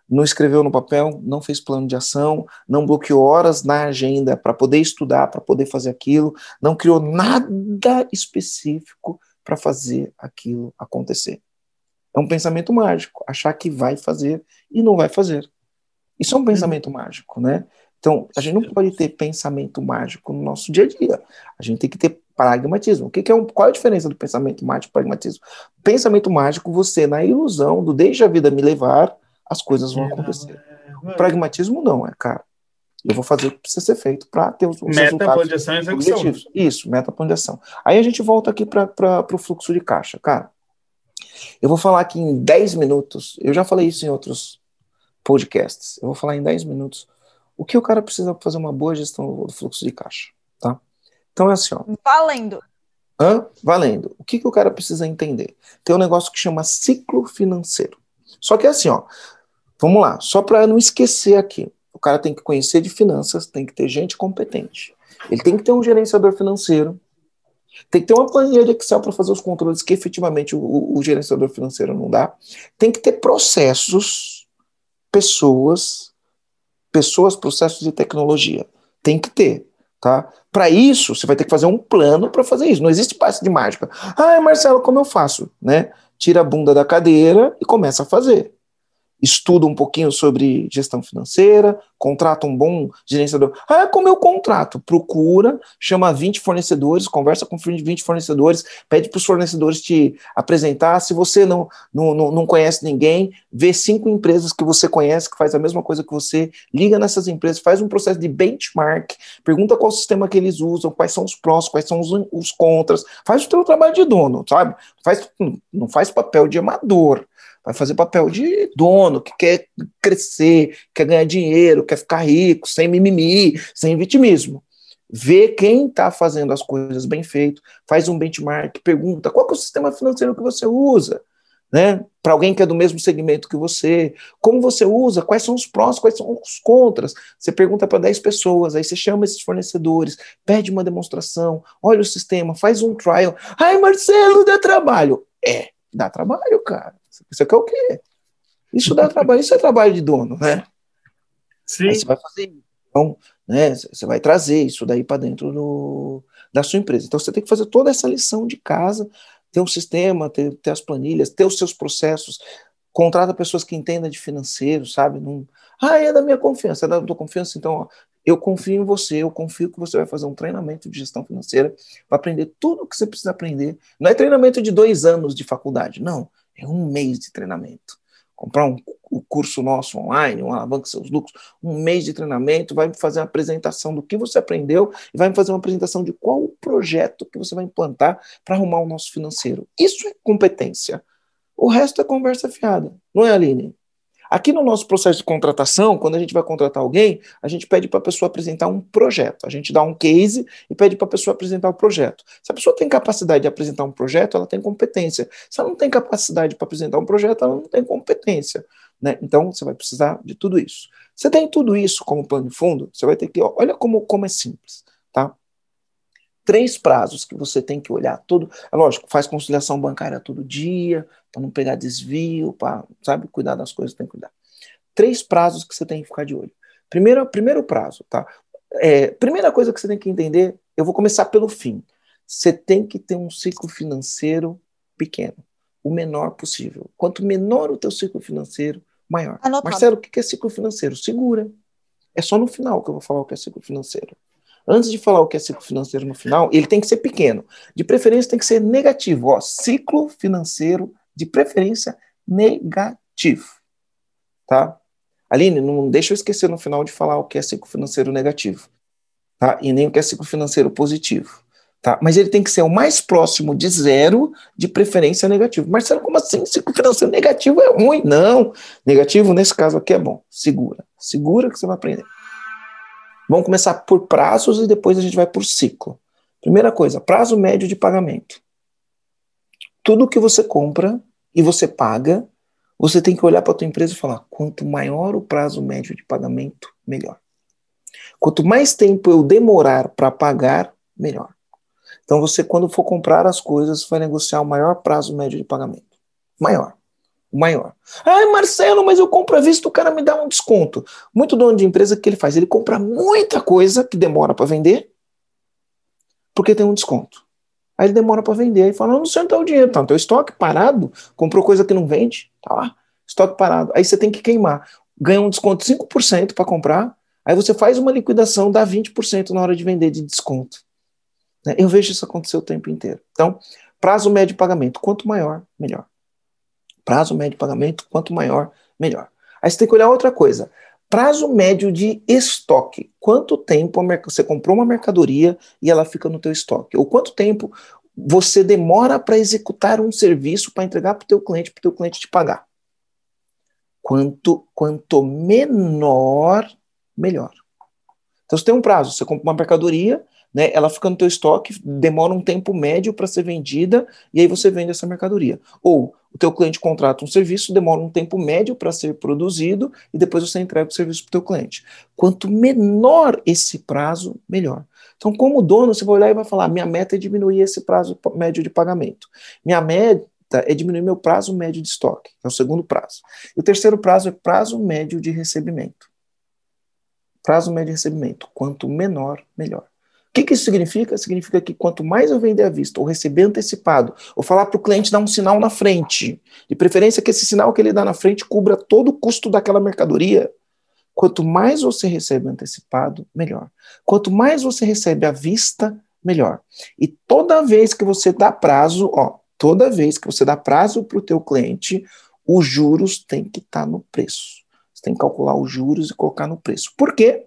não escreveu no papel, não fez plano de ação, não bloqueou horas na agenda para poder estudar, para poder fazer aquilo, não criou nada específico para fazer aquilo acontecer. É um pensamento mágico, achar que vai fazer e não vai fazer. Isso é um pensamento mágico, né? Então, a gente não pode ter pensamento mágico no nosso dia a dia. A gente tem que ter pragmatismo. O que, que é um, qual é a diferença do pensamento mágico e pragmatismo? Pensamento mágico, você, na ilusão do deixa a vida me levar, as coisas vão acontecer. O pragmatismo não, é cara. Eu vou fazer o que precisa ser feito para ter os, os meta, resultados ação e execução. Isso, meta, plano de ação. Aí a gente volta aqui para o fluxo de caixa. Cara, eu vou falar aqui em 10 minutos, eu já falei isso em outros podcasts, eu vou falar em 10 minutos o que o cara precisa para fazer uma boa gestão do fluxo de caixa, tá? Então é assim, ó. Valendo. Hã? Valendo. O que, que o cara precisa entender? Tem um negócio que chama ciclo financeiro. Só que é assim, ó, Vamos lá, só para não esquecer aqui. O cara tem que conhecer de finanças, tem que ter gente competente. Ele tem que ter um gerenciador financeiro, tem que ter uma planilha de Excel para fazer os controles que efetivamente o, o, gerenciador financeiro não dá. Tem que ter processos, pessoas, pessoas, processos e tecnologia. Tem que ter, tá? Para isso, você vai ter que fazer um plano para fazer isso. Não existe passe de mágica. Ah, Marcelo, como eu faço? Né? Tira a bunda da cadeira e começa a fazer. Estuda um pouquinho sobre gestão financeira, contrata um bom gerenciador. Ah, como eu contrato? Procura, chama 20 fornecedores, conversa com 20 fornecedores, pede para os fornecedores te apresentar. Se você não, não, não conhece ninguém, vê cinco empresas que você conhece que faz a mesma coisa que você, liga nessas empresas, faz um processo de benchmark, pergunta qual sistema que eles usam, quais são os prós, quais são os, os contras, faz o teu trabalho de dono, sabe? Faz, não faz papel de amador vai fazer papel de dono, que quer crescer, quer ganhar dinheiro, quer ficar rico, sem mimimi, sem vitimismo. Vê quem está fazendo as coisas bem feito, faz um benchmark, pergunta qual é o sistema financeiro que você usa, né? Para alguém que é do mesmo segmento que você, como você usa, quais são os prós, quais são os contras. Você pergunta para 10 pessoas, aí você chama esses fornecedores, pede uma demonstração, olha o sistema, faz um trial. Ai, Marcelo, dá trabalho. É, dá trabalho, cara. Isso aqui é o quê? Isso dá trabalho, isso é trabalho de dono, né? Sim. Aí você vai fazer então, né? Você vai trazer isso daí para dentro do, da sua empresa. Então você tem que fazer toda essa lição de casa, ter um sistema, ter, ter as planilhas, ter os seus processos, contrata pessoas que entendam de financeiro, sabe? Não, ah, é da minha confiança, é da tua confiança, então ó, eu confio em você, eu confio que você vai fazer um treinamento de gestão financeira para aprender tudo o que você precisa aprender. Não é treinamento de dois anos de faculdade, não. É um mês de treinamento. Comprar um, um curso nosso online, um alavanca seus lucros, um mês de treinamento, vai fazer uma apresentação do que você aprendeu e vai fazer uma apresentação de qual o projeto que você vai implantar para arrumar o nosso financeiro. Isso é competência. O resto é conversa fiada, não é, Aline? Aqui no nosso processo de contratação, quando a gente vai contratar alguém, a gente pede para a pessoa apresentar um projeto. A gente dá um case e pede para a pessoa apresentar o projeto. Se a pessoa tem capacidade de apresentar um projeto, ela tem competência. Se ela não tem capacidade para apresentar um projeto, ela não tem competência. Né? Então, você vai precisar de tudo isso. Você tem tudo isso como plano de fundo, você vai ter que. Olha como, como é simples. Tá? Três prazos que você tem que olhar todo. É lógico, faz conciliação bancária todo dia, para não pegar desvio, para, sabe, cuidar das coisas, tem que cuidar. Três prazos que você tem que ficar de olho. Primeiro, primeiro prazo, tá? É, primeira coisa que você tem que entender, eu vou começar pelo fim. Você tem que ter um ciclo financeiro pequeno, o menor possível. Quanto menor o teu ciclo financeiro, maior. Anotado. Marcelo, o que é ciclo financeiro? Segura. É só no final que eu vou falar o que é ciclo financeiro. Antes de falar o que é ciclo financeiro no final, ele tem que ser pequeno. De preferência, tem que ser negativo. Ó, ciclo financeiro, de preferência, negativo. Tá? Aline, não deixa eu esquecer no final de falar o que é ciclo financeiro negativo. Tá? E nem o que é ciclo financeiro positivo. Tá? Mas ele tem que ser o mais próximo de zero, de preferência negativo. Marcelo, como assim? Ciclo financeiro negativo é ruim? Não. Negativo, nesse caso aqui, é bom. Segura. Segura que você vai aprender. Vamos começar por prazos e depois a gente vai por ciclo. Primeira coisa, prazo médio de pagamento. Tudo que você compra e você paga, você tem que olhar para a tua empresa e falar: quanto maior o prazo médio de pagamento, melhor. Quanto mais tempo eu demorar para pagar, melhor. Então você, quando for comprar as coisas, vai negociar o maior prazo médio de pagamento. Maior maior. Ah, Marcelo, mas eu compro à vista, o cara me dá um desconto. Muito dono de empresa, que ele faz? Ele compra muita coisa que demora para vender, porque tem um desconto. Aí ele demora para vender, aí fala, não, sei onde está o dinheiro, tá, teu estoque parado, comprou coisa que não vende, tá lá, estoque parado. Aí você tem que queimar. Ganha um desconto de 5% para comprar, aí você faz uma liquidação, dá 20% na hora de vender de desconto. Né? Eu vejo isso acontecer o tempo inteiro. Então, prazo médio de pagamento, quanto maior, melhor. Prazo médio de pagamento, quanto maior, melhor. Aí você tem que olhar outra coisa. Prazo médio de estoque. Quanto tempo você comprou uma mercadoria e ela fica no teu estoque? Ou quanto tempo você demora para executar um serviço para entregar para o teu cliente, para o teu cliente te pagar? Quanto, quanto menor, melhor. Então você tem um prazo, você compra uma mercadoria, né, ela fica no teu estoque, demora um tempo médio para ser vendida e aí você vende essa mercadoria. Ou o teu cliente contrata um serviço, demora um tempo médio para ser produzido e depois você entrega o serviço para o teu cliente. Quanto menor esse prazo, melhor. Então, como dono, você vai olhar e vai falar: minha meta é diminuir esse prazo médio de pagamento. Minha meta é diminuir meu prazo médio de estoque, é o segundo prazo. E o terceiro prazo é prazo médio de recebimento. Prazo médio de recebimento. Quanto menor, melhor que, que isso significa? Significa que quanto mais eu vender à vista, ou receber antecipado, ou falar para o cliente dar um sinal na frente, de preferência que esse sinal que ele dá na frente cubra todo o custo daquela mercadoria, quanto mais você recebe antecipado, melhor. Quanto mais você recebe à vista, melhor. E toda vez que você dá prazo, ó, toda vez que você dá prazo para o teu cliente, os juros têm que estar tá no preço. Você tem que calcular os juros e colocar no preço. Por quê?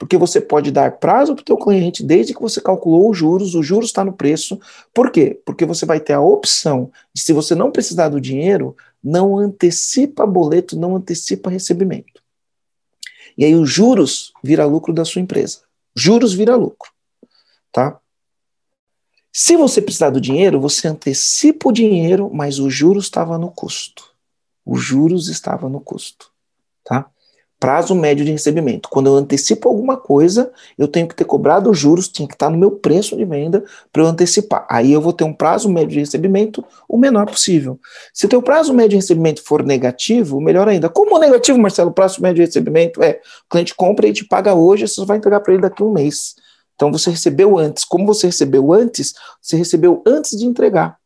Porque você pode dar prazo para o teu cliente desde que você calculou os juros, o juros está no preço. Por quê? Porque você vai ter a opção de, se você não precisar do dinheiro, não antecipa boleto, não antecipa recebimento. E aí os juros vira lucro da sua empresa. Juros vira lucro, tá? Se você precisar do dinheiro, você antecipa o dinheiro, mas o juros estava no custo. Os juros estava no custo, tá? Prazo médio de recebimento. Quando eu antecipo alguma coisa, eu tenho que ter cobrado os juros, tinha que estar no meu preço de venda para eu antecipar. Aí eu vou ter um prazo médio de recebimento o menor possível. Se o teu prazo médio de recebimento for negativo, melhor ainda. Como negativo, Marcelo, o prazo médio de recebimento é o cliente compra e te paga hoje, você vai entregar para ele daqui a um mês. Então você recebeu antes. Como você recebeu antes, você recebeu antes de entregar.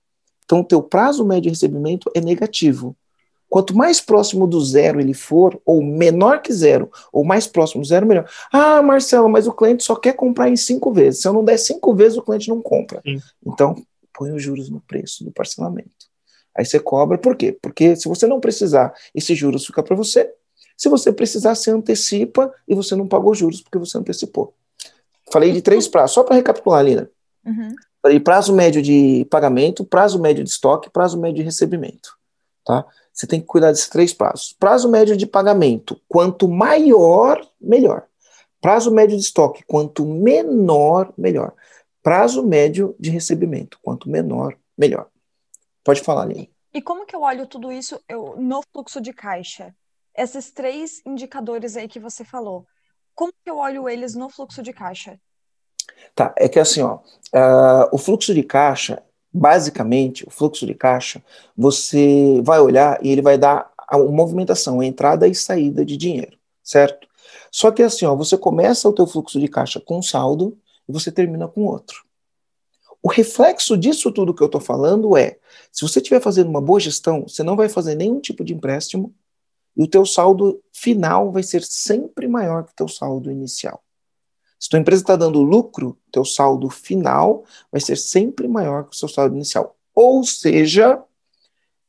Então o teu prazo médio de recebimento é negativo. Quanto mais próximo do zero ele for, ou menor que zero, ou mais próximo do zero, melhor. Ah, Marcelo, mas o cliente só quer comprar em cinco vezes. Se eu não der cinco vezes, o cliente não compra. Sim. Então, põe os juros no preço do parcelamento. Aí você cobra, por quê? Porque se você não precisar, esses juros ficam para você. Se você precisar, você antecipa e você não pagou juros porque você antecipou. Falei de três prazos, só para recapitular, Lina. Uhum. Falei prazo médio de pagamento, prazo médio de estoque, prazo médio de recebimento. Tá? Você tem que cuidar desses três prazos. Prazo médio de pagamento, quanto maior, melhor. Prazo médio de estoque, quanto menor, melhor. Prazo médio de recebimento, quanto menor, melhor. Pode falar, Lili. E como que eu olho tudo isso eu, no fluxo de caixa? Esses três indicadores aí que você falou, como que eu olho eles no fluxo de caixa? Tá, é que assim, ó, uh, o fluxo de caixa basicamente, o fluxo de caixa, você vai olhar e ele vai dar a movimentação, a entrada e saída de dinheiro, certo? Só que assim, ó, você começa o teu fluxo de caixa com um saldo e você termina com outro. O reflexo disso tudo que eu estou falando é, se você estiver fazendo uma boa gestão, você não vai fazer nenhum tipo de empréstimo e o teu saldo final vai ser sempre maior que o teu saldo inicial. Se tua empresa está dando lucro, teu saldo final vai ser sempre maior que o seu saldo inicial. Ou seja,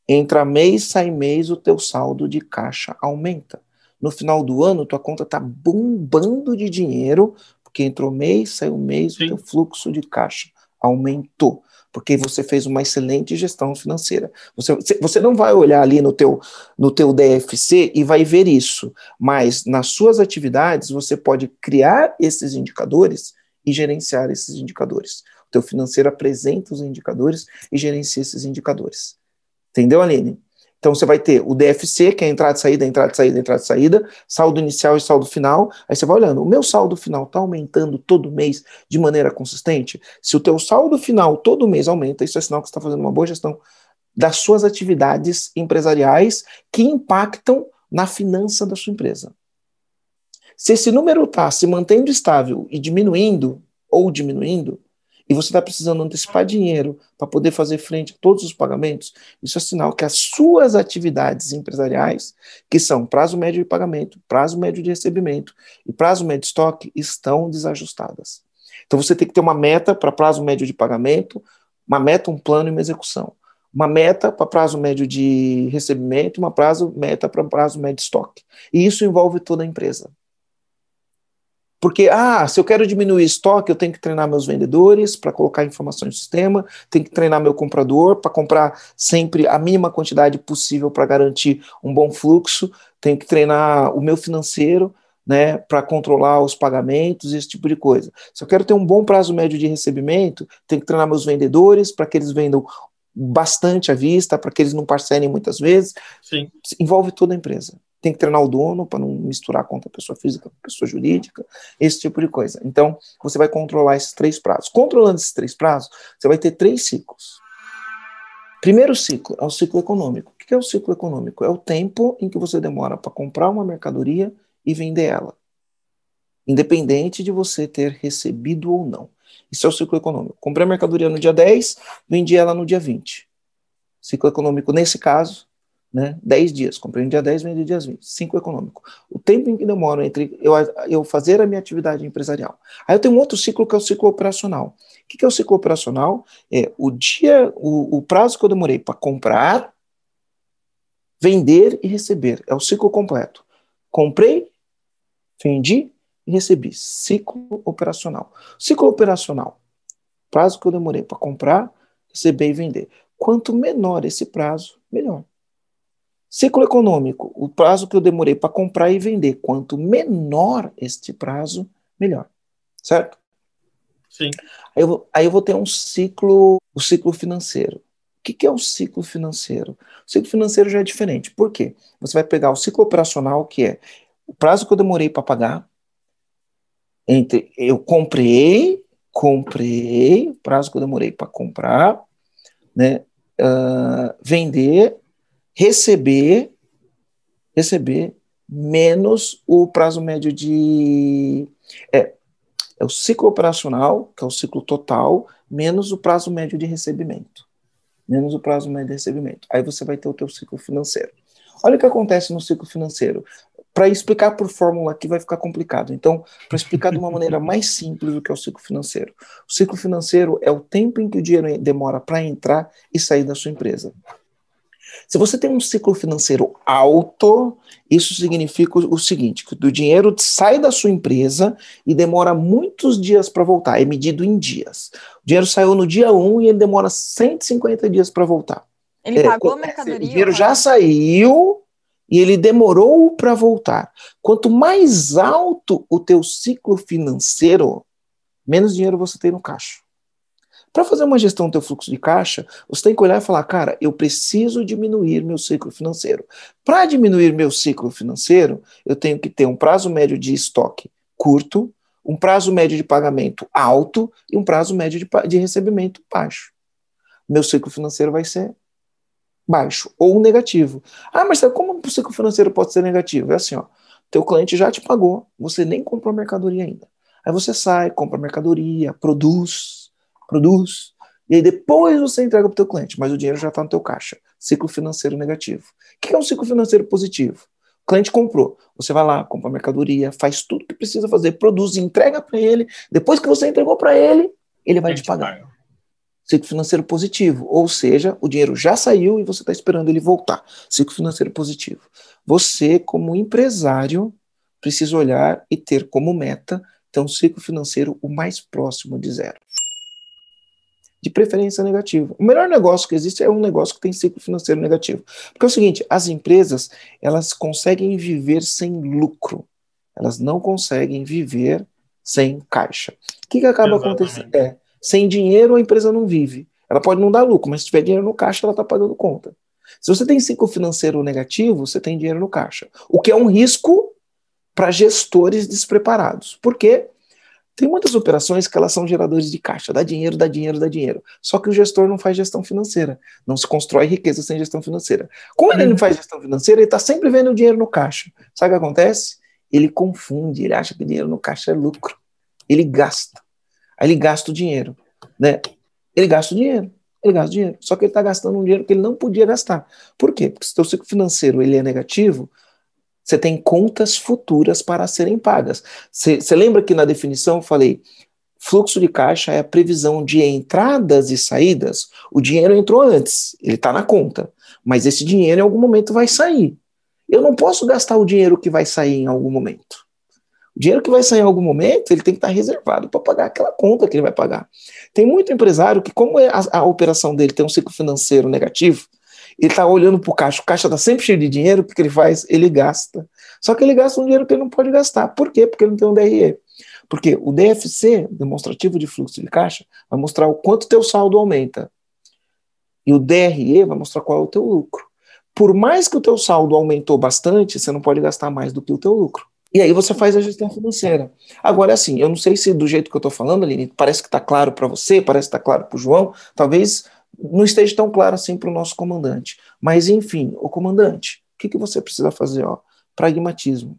entra mês, sai mês, o teu saldo de caixa aumenta. No final do ano, tua conta está bombando de dinheiro, porque entrou mês, saiu mês, Sim. o teu fluxo de caixa aumentou porque você fez uma excelente gestão financeira. Você, você não vai olhar ali no teu, no teu DFC e vai ver isso, mas nas suas atividades você pode criar esses indicadores e gerenciar esses indicadores. O teu financeiro apresenta os indicadores e gerencia esses indicadores. Entendeu, Aline? Então você vai ter o DFC, que é entrada e saída, entrada e saída, entrada e saída, saldo inicial e saldo final. Aí você vai olhando, o meu saldo final está aumentando todo mês de maneira consistente? Se o teu saldo final todo mês aumenta, isso é sinal que você está fazendo uma boa gestão das suas atividades empresariais que impactam na finança da sua empresa. Se esse número está se mantendo estável e diminuindo, ou diminuindo, e você está precisando antecipar dinheiro para poder fazer frente a todos os pagamentos, isso é sinal que as suas atividades empresariais, que são prazo médio de pagamento, prazo médio de recebimento e prazo médio de estoque, estão desajustadas. Então você tem que ter uma meta para prazo médio de pagamento, uma meta, um plano e uma execução. Uma meta para prazo médio de recebimento, uma prazo meta para prazo médio de estoque. E isso envolve toda a empresa. Porque, ah, se eu quero diminuir estoque, eu tenho que treinar meus vendedores para colocar informação no sistema, tenho que treinar meu comprador para comprar sempre a mínima quantidade possível para garantir um bom fluxo, tenho que treinar o meu financeiro, né, para controlar os pagamentos, esse tipo de coisa. Se eu quero ter um bom prazo médio de recebimento, tenho que treinar meus vendedores para que eles vendam bastante à vista, para que eles não parcelem muitas vezes. Sim. Envolve toda a empresa tem que treinar o dono para não misturar conta pessoa física com pessoa jurídica, esse tipo de coisa. Então, você vai controlar esses três prazos. Controlando esses três prazos, você vai ter três ciclos. Primeiro ciclo é o ciclo econômico. O que é o ciclo econômico? É o tempo em que você demora para comprar uma mercadoria e vender ela. Independente de você ter recebido ou não. Isso é o ciclo econômico. Comprei a mercadoria no dia 10, vendi ela no dia 20. Ciclo econômico, nesse caso, né, 10 dias. Comprei no dia 10, vendi no dia 20. Ciclo econômico. O tempo em que demora entre eu, eu fazer a minha atividade empresarial. Aí eu tenho um outro ciclo que é o ciclo operacional. O que é o ciclo operacional? É o dia, o, o prazo que eu demorei para comprar, vender e receber. É o ciclo completo. Comprei, vendi e recebi. Ciclo operacional. Ciclo operacional. Prazo que eu demorei para comprar, receber e vender. Quanto menor esse prazo, melhor. Ciclo econômico, o prazo que eu demorei para comprar e vender. Quanto menor este prazo, melhor. Certo? Sim. Aí eu, aí eu vou ter um ciclo, o ciclo financeiro. O que, que é o ciclo financeiro? O ciclo financeiro já é diferente. Por quê? Você vai pegar o ciclo operacional, que é o prazo que eu demorei para pagar, entre eu comprei, comprei, o prazo que eu demorei para comprar, né, uh, vender, receber, receber menos o prazo médio de é, é o ciclo operacional, que é o ciclo total, menos o prazo médio de recebimento. Menos o prazo médio de recebimento. Aí você vai ter o teu ciclo financeiro. Olha o que acontece no ciclo financeiro. Para explicar por fórmula aqui vai ficar complicado. Então, para explicar de uma maneira mais simples o que é o ciclo financeiro. O ciclo financeiro é o tempo em que o dinheiro demora para entrar e sair da sua empresa. Se você tem um ciclo financeiro alto, isso significa o seguinte: que o dinheiro sai da sua empresa e demora muitos dias para voltar, é medido em dias. O dinheiro saiu no dia 1 e ele demora 150 dias para voltar. Ele é, pagou a mercadoria? O dinheiro já saiu e ele demorou para voltar. Quanto mais alto o teu ciclo financeiro, menos dinheiro você tem no caixa. Para fazer uma gestão do teu fluxo de caixa, você tem que olhar e falar, cara, eu preciso diminuir meu ciclo financeiro. Para diminuir meu ciclo financeiro, eu tenho que ter um prazo médio de estoque curto, um prazo médio de pagamento alto e um prazo médio de, de recebimento baixo. Meu ciclo financeiro vai ser baixo ou negativo. Ah, mas como o ciclo financeiro pode ser negativo? É assim, ó, teu cliente já te pagou, você nem comprou mercadoria ainda. Aí você sai, compra mercadoria, produz, produz, e aí depois você entrega para o teu cliente, mas o dinheiro já está no teu caixa. Ciclo financeiro negativo. O que é um ciclo financeiro positivo? O cliente comprou, você vai lá, compra mercadoria, faz tudo que precisa fazer, produz, entrega para ele. Depois que você entregou para ele, ele vai te pagar. Ciclo financeiro positivo, ou seja, o dinheiro já saiu e você está esperando ele voltar. Ciclo financeiro positivo. Você, como empresário, precisa olhar e ter como meta ter um ciclo financeiro o mais próximo de zero de preferência negativo. O melhor negócio que existe é um negócio que tem ciclo financeiro negativo. Porque é o seguinte, as empresas, elas conseguem viver sem lucro. Elas não conseguem viver sem caixa. O que, que acaba Exatamente. acontecendo? É, sem dinheiro a empresa não vive. Ela pode não dar lucro, mas se tiver dinheiro no caixa, ela está pagando conta. Se você tem ciclo financeiro negativo, você tem dinheiro no caixa. O que é um risco para gestores despreparados. Por quê? Tem muitas operações que elas são geradores de caixa, dá dinheiro, dá dinheiro, dá dinheiro. Só que o gestor não faz gestão financeira. Não se constrói riqueza sem gestão financeira. Como ele não faz gestão financeira, ele está sempre vendo o dinheiro no caixa. Sabe o que acontece? Ele confunde, ele acha que dinheiro no caixa é lucro. Ele gasta. Aí ele gasta o dinheiro. Né? Ele gasta o dinheiro. Ele gasta o dinheiro. Só que ele está gastando um dinheiro que ele não podia gastar. Por quê? Porque se o seu ciclo financeiro ele é negativo, você tem contas futuras para serem pagas. Você lembra que na definição eu falei: fluxo de caixa é a previsão de entradas e saídas? O dinheiro entrou antes, ele está na conta, mas esse dinheiro em algum momento vai sair. Eu não posso gastar o dinheiro que vai sair em algum momento. O dinheiro que vai sair em algum momento, ele tem que estar reservado para pagar aquela conta que ele vai pagar. Tem muito empresário que, como é a, a operação dele tem um ciclo financeiro negativo, ele está olhando para o caixa, o caixa está sempre cheio de dinheiro, porque ele faz? Ele gasta. Só que ele gasta um dinheiro que ele não pode gastar. Por quê? Porque ele não tem um DRE. Porque o DFC, demonstrativo de fluxo de caixa, vai mostrar o quanto teu saldo aumenta. E o DRE vai mostrar qual é o teu lucro. Por mais que o teu saldo aumentou bastante, você não pode gastar mais do que o teu lucro. E aí você faz a gestão financeira. Agora, assim, eu não sei se do jeito que eu estou falando, Aline, parece que está claro para você, parece que está claro para o João, talvez não esteja tão claro assim para o nosso comandante. Mas, enfim, o comandante, o que, que você precisa fazer? Ó? Pragmatismo.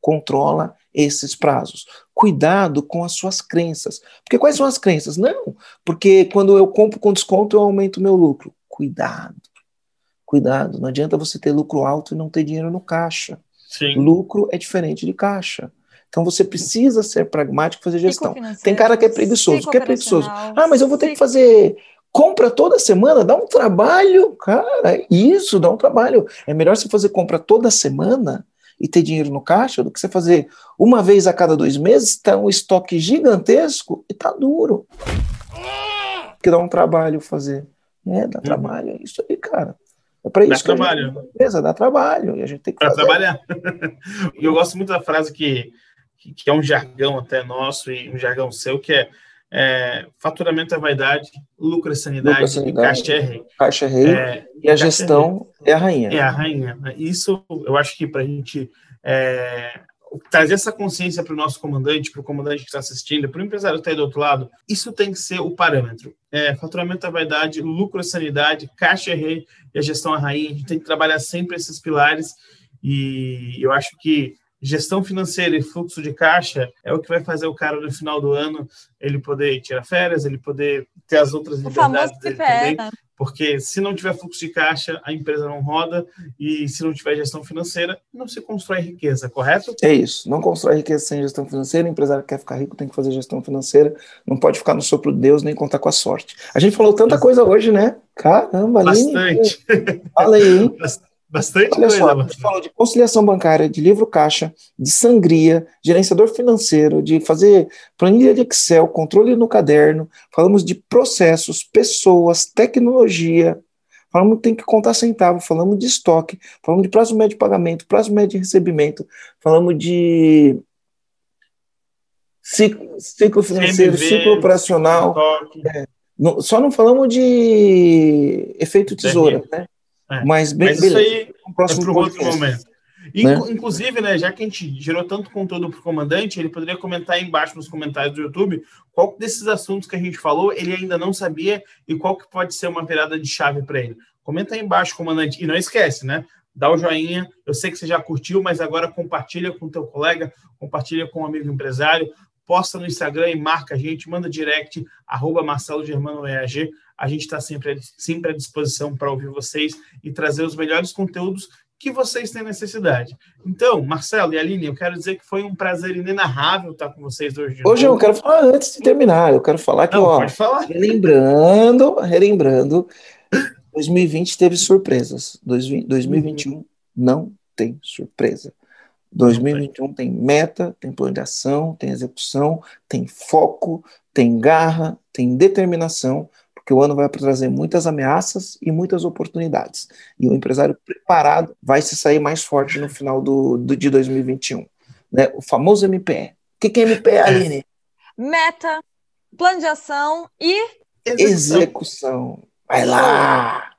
Controla esses prazos. Cuidado com as suas crenças. Porque quais são as crenças? Não, porque quando eu compro com desconto, eu aumento meu lucro. Cuidado. Cuidado, não adianta você ter lucro alto e não ter dinheiro no caixa. Sim. Lucro é diferente de caixa. Então você precisa ser pragmático e fazer gestão. Tem cara que é preguiçoso. O que é preguiçoso? Ah, mas eu vou ter que fazer compra toda semana, dá um trabalho, cara. Isso dá um trabalho. É melhor você fazer compra toda semana e ter dinheiro no caixa do que você fazer uma vez a cada dois meses, tá um estoque gigantesco e tá duro. Que dá um trabalho fazer. É, dá uhum. trabalho, é isso aí, cara. É para isso. Dá trabalho. Gente, beleza, dá trabalho. E a gente tem que pra trabalhar. e (laughs) eu gosto muito da frase que, que é um jargão até nosso e um jargão seu, que é é, faturamento é vaidade, lucro é sanidade, lucro é sanidade caixa é rei. Caixa é rei é, e a gestão é, é, a rainha. É a rainha. Isso eu acho que para a gente é, trazer essa consciência para o nosso comandante, para o comandante que está assistindo, para o empresário que está aí do outro lado, isso tem que ser o parâmetro. É, faturamento é vaidade, lucro é sanidade, caixa é rei e a gestão a rainha. A gente tem que trabalhar sempre esses pilares e eu acho que gestão financeira e fluxo de caixa é o que vai fazer o cara no final do ano ele poder tirar férias, ele poder ter as outras o liberdades dele também. Porque se não tiver fluxo de caixa, a empresa não roda e se não tiver gestão financeira, não se constrói riqueza, correto? É isso. Não constrói riqueza sem gestão financeira. O empresário que quer ficar rico tem que fazer gestão financeira. Não pode ficar no sopro de Deus nem contar com a sorte. A gente falou tanta coisa hoje, né? Caramba, Bastante. (laughs) Fala aí, hein? Bastante Olha coisa. Só, a gente falou de conciliação bancária, de livro caixa, de sangria, gerenciador financeiro, de fazer planilha de Excel, controle no caderno, falamos de processos, pessoas, tecnologia, falamos que tem que contar centavo, falamos de estoque, falamos de prazo médio de pagamento, prazo médio de recebimento, falamos de ciclo, ciclo financeiro, ciclo operacional. É, não, só não falamos de efeito tesoura, né? É. Mas, bem, Mas isso aí é para um outro momento. Né? Inclusive, né, já que a gente gerou tanto conteúdo para o comandante, ele poderia comentar aí embaixo nos comentários do YouTube qual desses assuntos que a gente falou ele ainda não sabia e qual que pode ser uma virada de chave para ele. Comenta aí embaixo, comandante. E não esquece, né? Dá o joinha. Eu sei que você já curtiu, mas agora compartilha com o teu colega, compartilha com um amigo empresário, posta no Instagram e marca a gente, manda direct, arroba Marcelo Germano EAG. A gente está sempre, sempre à disposição para ouvir vocês e trazer os melhores conteúdos que vocês têm necessidade. Então, Marcelo e Aline, eu quero dizer que foi um prazer inenarrável estar com vocês hoje. Hoje eu quero falar antes de terminar, eu quero falar que, Não, ó, pode falar. relembrando, relembrando, 2020 teve surpresas, 2021 uhum. não tem surpresa. 2021 tem meta, tem plano de ação, tem execução, tem foco, tem garra, tem determinação porque o ano vai trazer muitas ameaças e muitas oportunidades. E o empresário preparado vai se sair mais forte no final do, do de 2021. Né? O famoso MPE. O que, que é MPE, Aline? Meta, plano de ação e execução. execução. Vai lá!